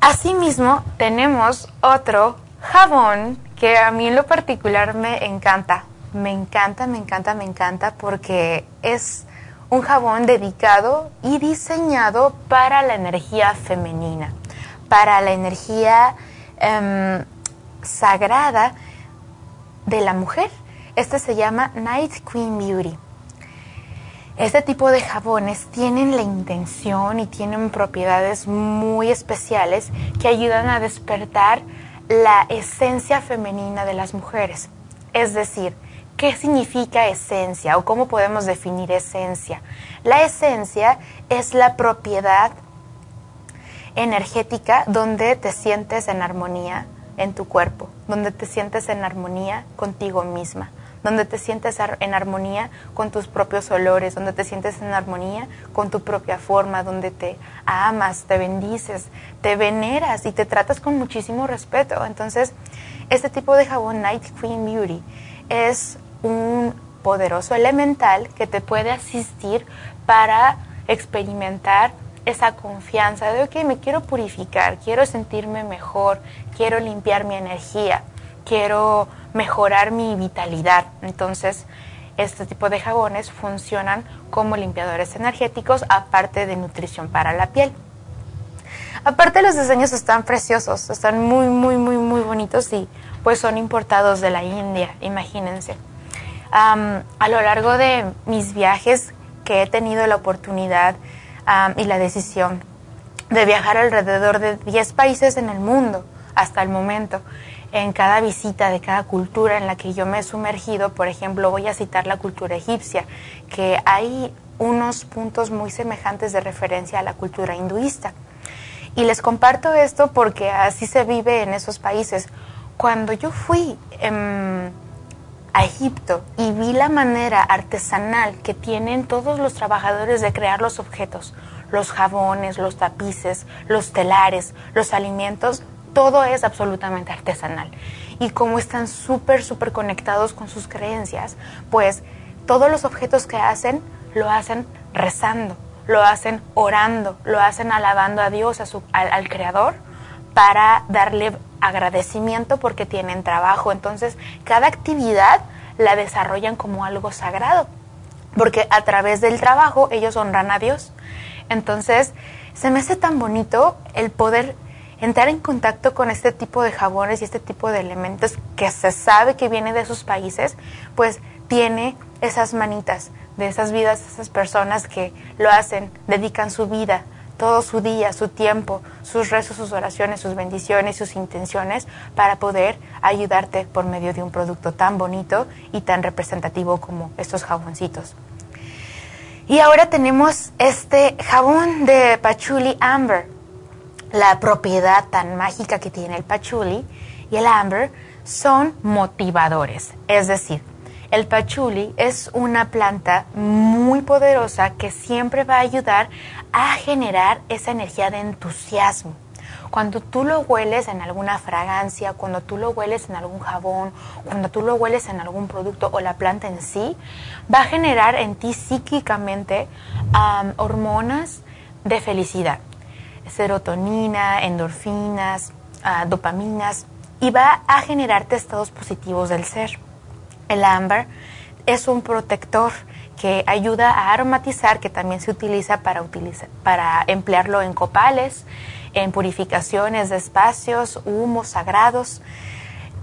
Asimismo, tenemos otro jabón que a mí en lo particular me encanta. Me encanta, me encanta, me encanta porque es un jabón dedicado y diseñado para la energía femenina para la energía em, sagrada de la mujer. Este se llama Night Queen Beauty. Este tipo de jabones tienen la intención y tienen propiedades muy especiales que ayudan a despertar la esencia femenina de las mujeres. Es decir, ¿qué significa esencia o cómo podemos definir esencia? La esencia es la propiedad energética donde te sientes en armonía en tu cuerpo, donde te sientes en armonía contigo misma, donde te sientes en armonía con tus propios olores, donde te sientes en armonía con tu propia forma, donde te amas, te bendices, te veneras y te tratas con muchísimo respeto. Entonces, este tipo de jabón Night Queen Beauty es un poderoso elemental que te puede asistir para experimentar esa confianza de, ok, me quiero purificar, quiero sentirme mejor, quiero limpiar mi energía, quiero mejorar mi vitalidad. Entonces, este tipo de jabones funcionan como limpiadores energéticos, aparte de nutrición para la piel. Aparte los diseños están preciosos, están muy, muy, muy, muy bonitos y pues son importados de la India, imagínense. a lo largo de mis viajes que he tenido la oportunidad y la decisión de viajar alrededor de 10 países en el mundo hasta el momento. En cada visita de cada cultura en la que yo me he sumergido, por ejemplo, voy a citar la cultura egipcia, que hay unos puntos muy semejantes de referencia a la cultura hinduista. Y les comparto esto porque así se vive en esos países. Cuando yo fui em, a Egipto y vi la manera artesanal que tienen todos los trabajadores de crear los objetos, los jabones, los tapices, los telares, los alimentos, todo es absolutamente artesanal. Y como están súper, súper conectados con sus creencias, pues todos los objetos que hacen lo hacen rezando, lo hacen orando, lo hacen alabando a Dios, a su, al, al Creador, para darle agradecimiento porque tienen trabajo. Entonces, cada actividad la desarrollan como algo sagrado, porque a través del trabajo ellos honran a Dios. Entonces, se me hace tan bonito el poder entrar en contacto con este tipo de jabones y este tipo de elementos que se sabe que viene de esos países, pues tiene esas manitas de esas vidas, esas personas que lo hacen, dedican su vida todo su día, su tiempo, sus rezos, sus oraciones, sus bendiciones, sus intenciones para poder ayudarte por medio de un producto tan bonito y tan representativo como estos jaboncitos. Y ahora tenemos este jabón de Patchouli Amber. La propiedad tan mágica que tiene el patchouli y el amber son motivadores, es decir, el pachuli es una planta muy poderosa que siempre va a ayudar a generar esa energía de entusiasmo. Cuando tú lo hueles en alguna fragancia, cuando tú lo hueles en algún jabón, cuando tú lo hueles en algún producto o la planta en sí, va a generar en ti psíquicamente hormonas de felicidad, serotonina, endorfinas, ah, dopaminas, y va a generarte estados positivos del ser. El ámbar es un protector que ayuda a aromatizar, que también se utiliza para, para emplearlo en copales, en purificaciones de espacios, humos sagrados.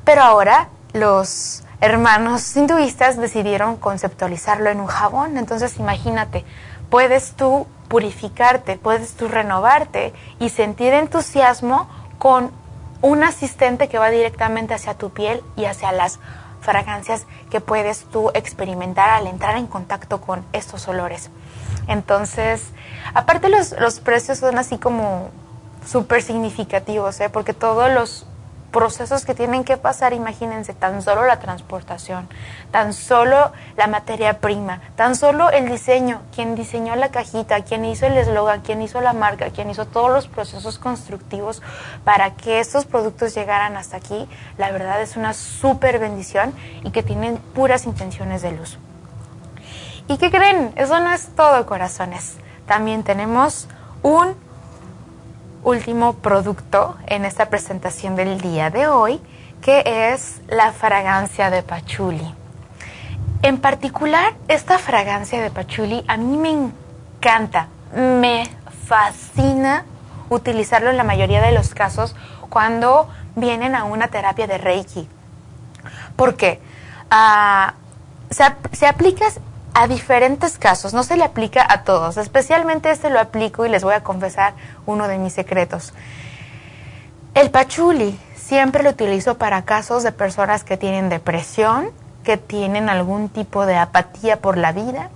Pero ahora los hermanos hinduistas decidieron conceptualizarlo en un jabón. Entonces imagínate, puedes tú purificarte, puedes tú renovarte y sentir entusiasmo con un asistente que va directamente hacia tu piel y hacia las fragancias que puedes tú experimentar al entrar en contacto con estos olores. Entonces, aparte los, los precios son así como súper significativos, ¿eh? porque todos los procesos que tienen que pasar, imagínense, tan solo la transportación, tan solo la materia prima, tan solo el diseño, quien diseñó la cajita, quien hizo el eslogan, quien hizo la marca, quien hizo todos los procesos constructivos para que estos productos llegaran hasta aquí, la verdad es una súper bendición y que tienen puras intenciones de luz. ¿Y qué creen? Eso no es todo, corazones. También tenemos un último producto en esta presentación del día de hoy, que es la fragancia de pachuli. En particular, esta fragancia de pachuli a mí me encanta, me fascina utilizarlo en la mayoría de los casos cuando vienen a una terapia de Reiki. ¿Por qué? Ah, se, se aplica a diferentes casos, no se le aplica a todos, especialmente este lo aplico y les voy a confesar uno de mis secretos. El pachuli siempre lo utilizo para casos de personas que tienen depresión, que tienen algún tipo de apatía por la vida,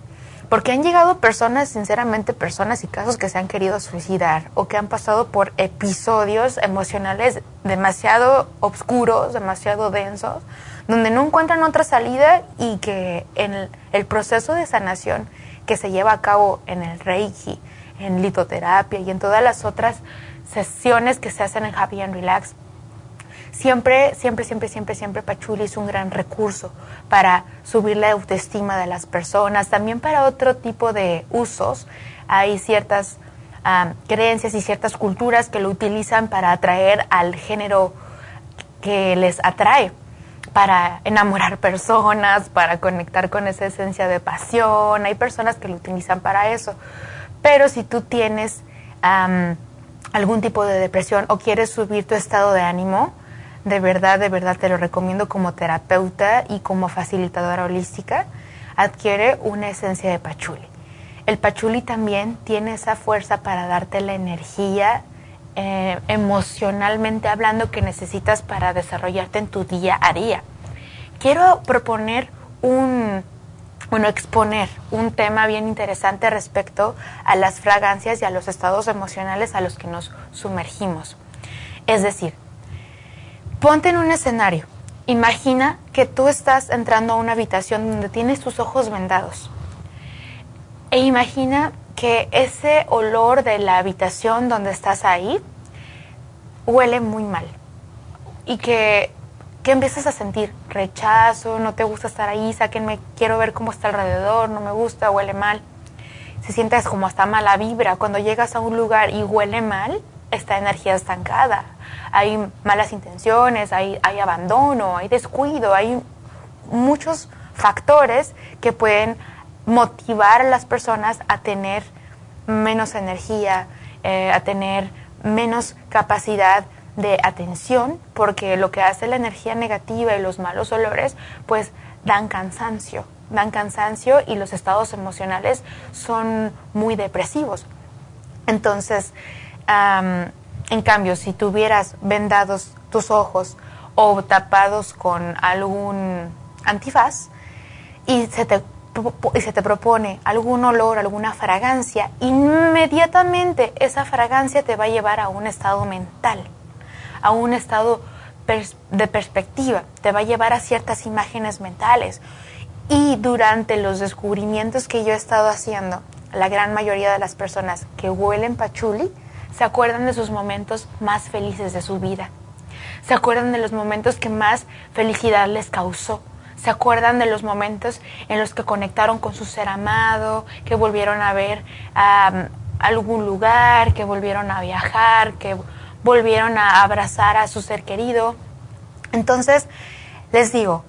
porque han llegado personas, sinceramente, personas y casos que se han querido suicidar o que han pasado por episodios emocionales demasiado oscuros, demasiado densos, donde no encuentran otra salida y que en el proceso de sanación que se lleva a cabo en el Reiki, en litoterapia y en todas las otras sesiones que se hacen en Happy and Relax, siempre, siempre, siempre, siempre, siempre Pachuli es un gran recurso para subir la autoestima de las personas, también para otro tipo de usos. Hay ciertas creencias y ciertas culturas que lo utilizan para atraer al género que les atrae, para enamorar personas, para conectar con esa esencia de pasión. Hay personas que lo utilizan para eso. Pero si tú tienes algún tipo de depresión o quieres subir tu estado de ánimo, de verdad, de verdad te lo recomiendo como terapeuta y como facilitadora holística, adquiere una esencia de pachuli. El pachuli también tiene esa fuerza para darte la energía eh, emocionalmente hablando que necesitas para desarrollarte en tu día a día. Quiero proponer un, bueno, exponer un tema bien interesante respecto a las fragancias y a los estados emocionales a los que nos sumergimos. Es decir, Ponte en un escenario. Imagina que tú estás entrando a una habitación donde tienes tus ojos vendados. E imagina que ese olor de la habitación donde estás ahí huele muy mal. Y que, que empiezas a sentir rechazo, no te gusta estar ahí, sáquenme, quiero ver cómo está alrededor, no me gusta, huele mal. Se sientes como hasta mala vibra. Cuando llegas a un lugar y huele mal, esta energía estancada hay malas intenciones, hay, hay abandono, hay descuido, hay muchos factores que pueden motivar a las personas a tener menos energía, eh, a tener menos capacidad de atención, porque lo que hace la energía negativa y los malos olores, pues dan cansancio, dan cansancio y los estados emocionales son muy depresivos. Entonces, en cambio, si tuvieras vendados tus ojos o tapados con algún antifaz y se te, y se te propone algún olor, alguna fragancia, inmediatamente esa fragancia te va a llevar a un estado mental, a un estado de perspectiva, te va a llevar a ciertas imágenes mentales. Y durante los descubrimientos que yo he estado haciendo, la gran mayoría de las personas que huelen pachuli se acuerdan de sus momentos más felices de su vida. Se acuerdan de los momentos que más felicidad les causó. Se acuerdan de los momentos en los que conectaron con su ser amado, que volvieron a ver a algún lugar, que volvieron a viajar, que volvieron a abrazar a su ser querido. Entonces, les digo,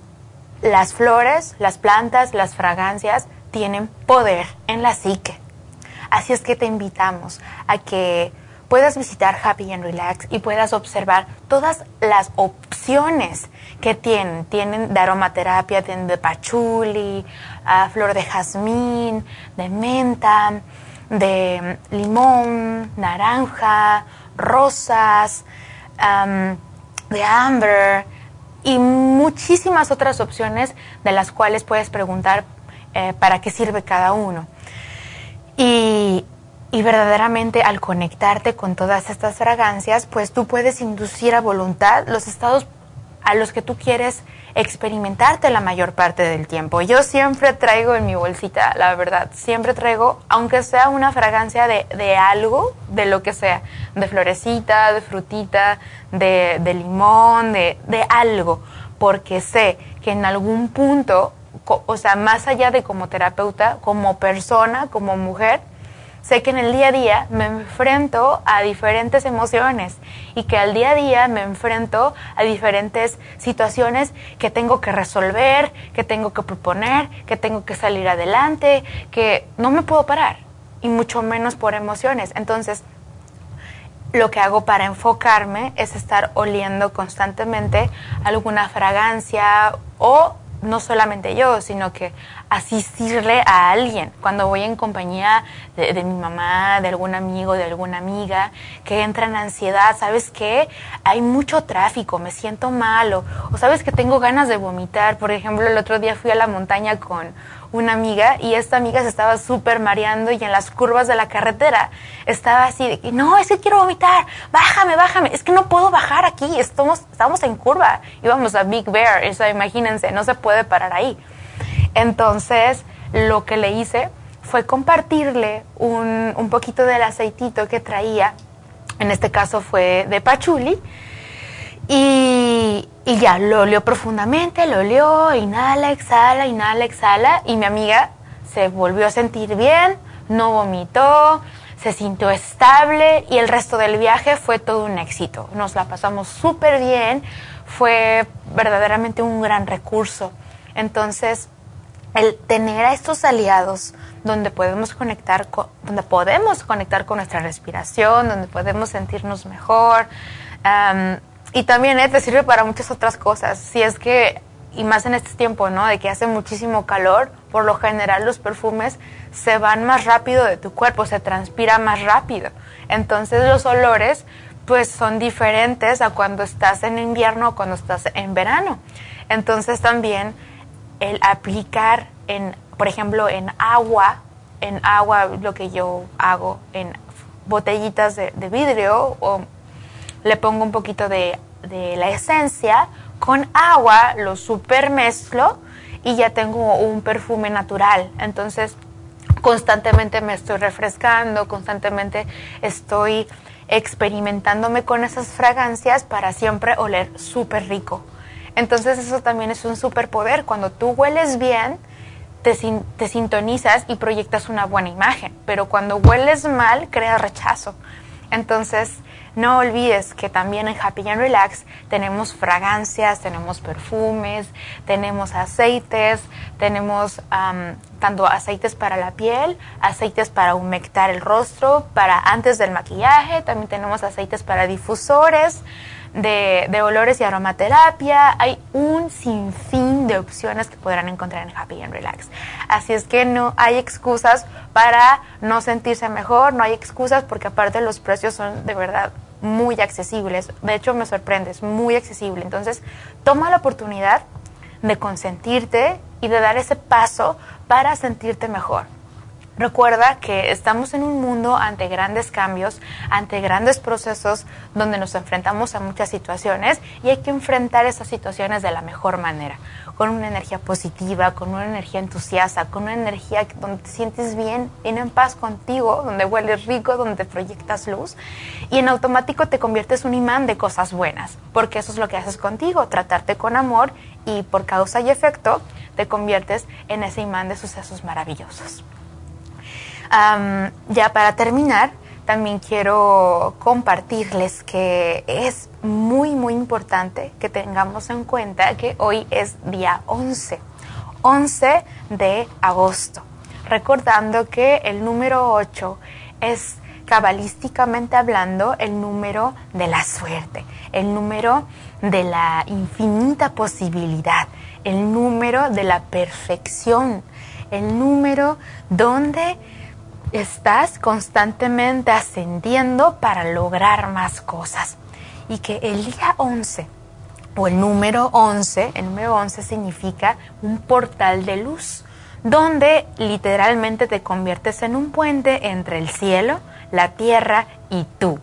las flores, las plantas, las fragancias tienen poder en la psique. Así es que te invitamos a que puedas visitar Happy and Relax y puedas observar todas las opciones que tienen. Tienen de aromaterapia, tienen de pachuli, ah, flor de jazmín, de menta, de limón, naranja, rosas, de amber y muchísimas otras opciones de las cuales puedes preguntar eh, para qué sirve cada uno. Y y verdaderamente al conectarte con todas estas fragancias, pues tú puedes inducir a voluntad los estados a los que tú quieres experimentarte la mayor parte del tiempo. Yo siempre traigo en mi bolsita, la verdad, siempre traigo, aunque sea una fragancia de, de algo, de lo que sea, de florecita, de frutita, de, de limón, de, de algo, porque sé que en algún punto, o sea, más allá de como terapeuta, como persona, como mujer, sé que en el día a día me enfrento a diferentes emociones y que al día a día me enfrento a diferentes situaciones que tengo que resolver, que tengo que proponer, que tengo que salir adelante, que no me puedo parar y mucho menos por emociones. Entonces, lo que hago para enfocarme es estar oliendo constantemente alguna fragancia o no solamente yo, sino que asistirle a alguien. Cuando voy en compañía de, mi mamá, de algún amigo, de alguna amiga, que entra en ansiedad, ¿sabes qué? Hay mucho tráfico, me siento mal, o, o sabes que tengo ganas de vomitar. Por ejemplo, el otro día fui a la montaña con una amiga y esta amiga se estaba súper mareando y en las curvas de la carretera estaba así de que, no, es que quiero vomitar, bájame, bájame, es que no puedo bajar aquí, estamos, estamos en curva, íbamos a Big Bear, eso imagínense, no se puede parar ahí. Entonces, lo que le hice fue compartirle un, un poquito del aceitito que traía, en este caso fue de pachuli, y, y ya, lo olió profundamente, lo olió, inhala, exhala, inhala, exhala. Y mi amiga se volvió a sentir bien, no vomitó, se sintió estable y el resto del viaje fue todo un éxito. Nos la pasamos súper bien, fue verdaderamente un gran recurso. Entonces, el tener a estos aliados donde podemos conectar con, donde podemos conectar con nuestra respiración, donde podemos sentirnos mejor, y también eh, te sirve para muchas otras cosas. Si es que, y más en este tiempo, ¿no? De que hace muchísimo calor, por lo general los perfumes se van más rápido de tu cuerpo, se transpira más rápido. Entonces los olores pues son diferentes a cuando estás en invierno o cuando estás en verano. Entonces también el aplicar en, por ejemplo, en agua, en agua lo que yo hago en botellitas de, de vidrio o le pongo un poquito de, la esencia, con agua lo supermezclo y ya tengo un perfume natural. Entonces, constantemente me estoy refrescando, constantemente estoy experimentándome con esas fragancias para siempre oler súper rico. Entonces eso también es un superpoder. Cuando tú hueles bien, te, te, sintonizas y proyectas una buena imagen. Pero cuando hueles mal, creas rechazo. Entonces no olvides que también en Happy and Relax tenemos fragancias, tenemos perfumes, tenemos aceites, tenemos tanto aceites para la piel, aceites para humectar el rostro, para antes del maquillaje, también tenemos aceites para difusores. De, de, olores y aromaterapia. Hay un sinfín de opciones que podrán encontrar en Happy and Relax. Así es que no hay excusas para no sentirse mejor, no hay excusas porque aparte los precios son de verdad muy accesibles. De hecho, me sorprende, es muy accesible. Entonces, toma la oportunidad de consentirte y de dar ese paso para sentirte mejor. Recuerda que estamos en un mundo ante grandes cambios, ante grandes procesos donde nos enfrentamos a muchas situaciones y hay que enfrentar esas situaciones de la mejor manera, con una energía positiva, con una energía entusiasta, con una energía donde te sientes bien, en paz contigo, donde hueles rico, donde proyectas luz y en automático te conviertes un imán de cosas buenas, porque eso es lo que haces contigo, tratarte con amor y por causa y efecto te conviertes en ese imán de sucesos maravillosos ya para terminar, también quiero compartirles que es muy, muy importante que tengamos en cuenta que hoy es día 11, 11 de agosto, recordando que el número 8 es cabalísticamente hablando el número de la suerte, el número de la infinita posibilidad, el número de la perfección, el número donde estás constantemente ascendiendo para lograr más cosas. Y que el día 11 o el número 11, el número 11 significa un portal de luz, donde literalmente te conviertes en un puente entre el cielo, la tierra y tú.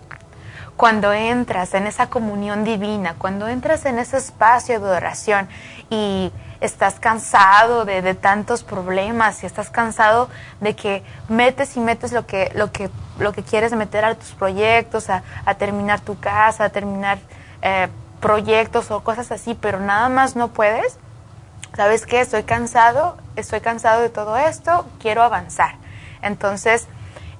Cuando entras en esa comunión divina, cuando entras en ese espacio de oración y estás cansado de, tantos problemas y estás cansado de que metes y metes lo que, lo que, lo que quieres meter a tus proyectos, a, terminar tu casa, a terminar eh, proyectos o cosas así, pero nada más no puedes. ¿Sabes qué? Estoy cansado, estoy cansado de todo esto, quiero avanzar. Entonces,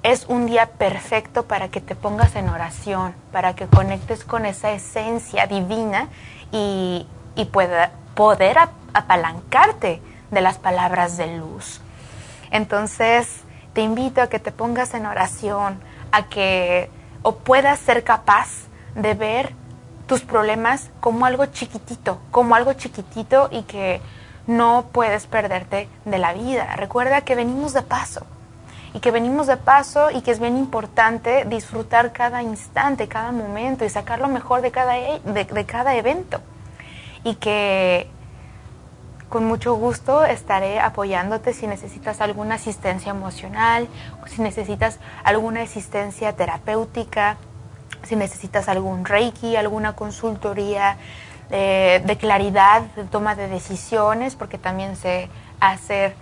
es un día perfecto para que te pongas en oración, para que conectes con esa esencia divina y, y pueda, poder apalancarte de las palabras de luz. Entonces, te invito a que te pongas en oración, a que o puedas ser capaz de ver tus problemas como algo chiquitito, como algo chiquitito y que no puedes perderte de la vida. Recuerda que venimos de paso y que venimos de paso y que es bien importante disfrutar cada instante, cada momento y sacar lo mejor de cada, e, de, cada evento. Y que con mucho gusto estaré apoyándote si necesitas alguna asistencia emocional, si necesitas alguna asistencia terapéutica, si necesitas algún reiki, alguna consultoría eh, de claridad, de toma de decisiones, porque también sé hacer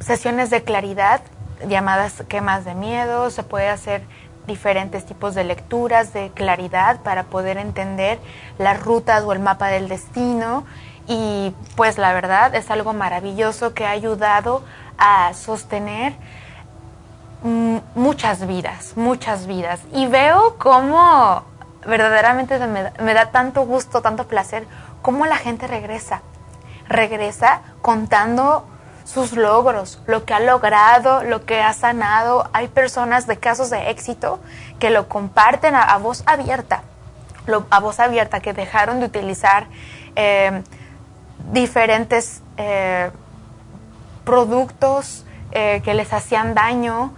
sesiones de claridad llamadas quemas de miedo, se puede hacer diferentes tipos de lecturas de claridad para poder entender las rutas o el mapa del destino. Y pues la verdad es algo maravilloso que ha ayudado a sostener muchas vidas, muchas vidas. Y veo cómo verdaderamente me, me da tanto gusto, tanto placer, cómo la gente regresa, regresa contando sus logros, lo que ha logrado, lo que ha sanado. Hay personas de casos de éxito que lo comparten a, voz abierta, a voz abierta, que dejaron de utilizar eh, diferentes eh, productos eh, que les hacían daño,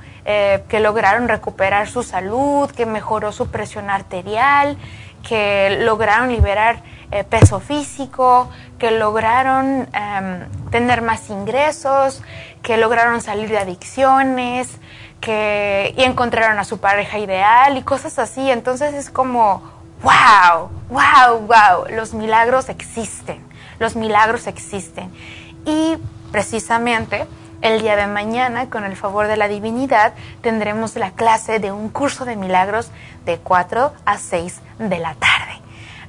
que lograron recuperar su salud, que mejoró su presión arterial, que lograron liberar eh, peso físico, que lograron em, tener más ingresos, que lograron salir de adicciones, que y encontraron a su pareja ideal y cosas así. Entonces es como, wow, wow, wow, los milagros existen, los milagros existen. Y precisamente el día de mañana, con el favor de la divinidad, tendremos la clase de un curso de milagros de 4 a 6 de la tarde.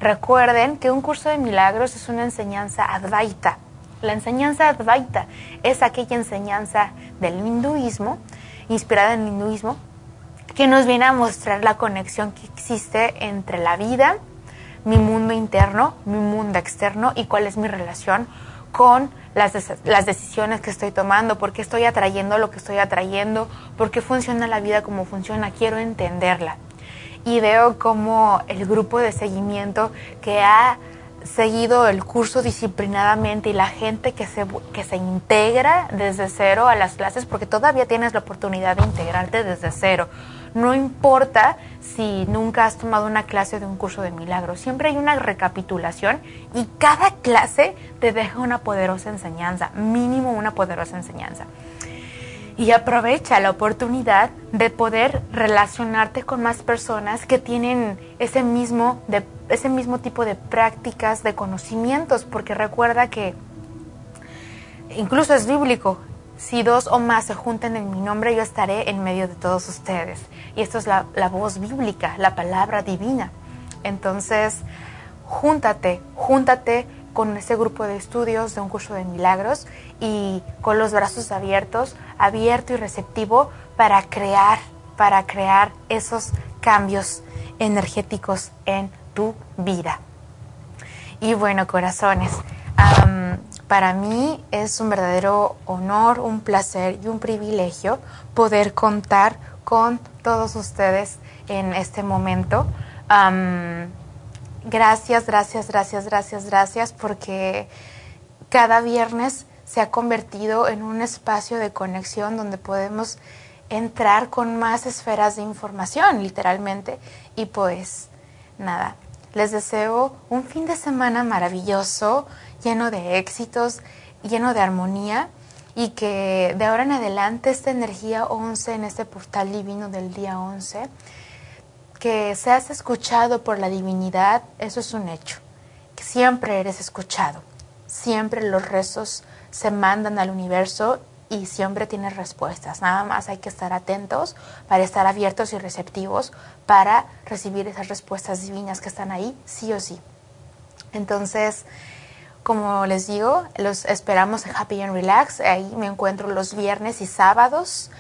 Recuerden que un curso de milagros es una enseñanza advaita. La enseñanza advaita es aquella enseñanza del hinduismo, inspirada en el hinduismo, que nos viene a mostrar la conexión que existe entre la vida, mi mundo interno, mi mundo externo y cuál es mi relación con las, decisiones que estoy tomando, por qué estoy atrayendo lo que estoy atrayendo, por qué funciona la vida como funciona, quiero entenderla y veo como el grupo de seguimiento que ha seguido el curso disciplinadamente y la gente que se, que se integra desde cero a las clases, porque todavía tienes la oportunidad de integrarte desde cero. No importa si nunca has tomado una clase de un curso de milagros, siempre hay una recapitulación y cada clase te deja una poderosa enseñanza, mínimo una poderosa enseñanza y aprovecha la oportunidad de poder relacionarte con más personas que tienen ese mismo, de, ese mismo tipo de prácticas, de conocimientos, porque recuerda que incluso es bíblico, si dos o más se juntan en mi nombre, yo estaré en medio de todos ustedes. Y esto es la, la voz bíblica, la palabra divina. Entonces, júntate, júntate con ese grupo de estudios de un curso de milagros y con los brazos abiertos, abierto y receptivo para crear, para crear esos cambios energéticos en tu vida. Y bueno, corazones, para mí es un verdadero honor, un placer y un privilegio poder contar con todos ustedes en este momento. Gracias, gracias, gracias, gracias, gracias, porque cada viernes se ha convertido en un espacio de conexión donde podemos entrar con más esferas de información, literalmente. Y pues nada, les deseo un fin de semana maravilloso, lleno de éxitos, lleno de armonía y que de ahora en adelante esta energía 11 en este portal divino del día 11 que seas escuchado por la divinidad, eso es un hecho, que siempre eres escuchado, siempre los rezos se mandan al universo y siempre tienes respuestas. Nada más hay que estar atentos para estar abiertos y receptivos para recibir esas respuestas divinas que están ahí, sí o sí. Entonces, como les digo, los esperamos en Happy and Relax. Ahí me encuentro los viernes y sábados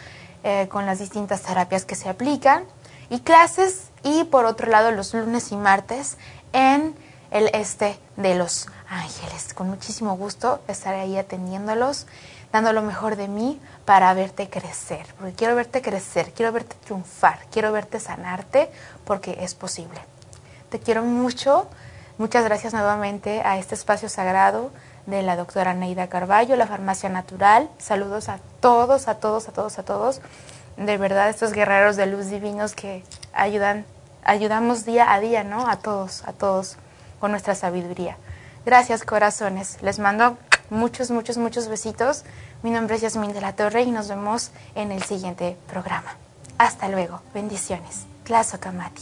eh, con las distintas terapias que se aplican y clases y por otro lado los lunes y martes en el este de Los Ángeles. Con muchísimo gusto estaré ahí atendiéndolos, dando lo mejor de mí para verte crecer, porque quiero verte crecer, quiero verte triunfar, quiero verte sanarte, porque es posible. Te quiero mucho, muchas gracias nuevamente a este espacio sagrado, de la doctora Neida Carballo, la farmacia natural. Saludos a todos, a todos, a todos, a todos. De verdad, estos guerreros de luz divinos que ayudan, ayudamos día a día, ¿no? A todos, a todos, con nuestra sabiduría. Gracias, corazones. Les mando muchos, muchos, muchos besitos. Mi nombre es Yasmin de la Torre y nos vemos en el siguiente programa. Hasta luego. Bendiciones. Kamati.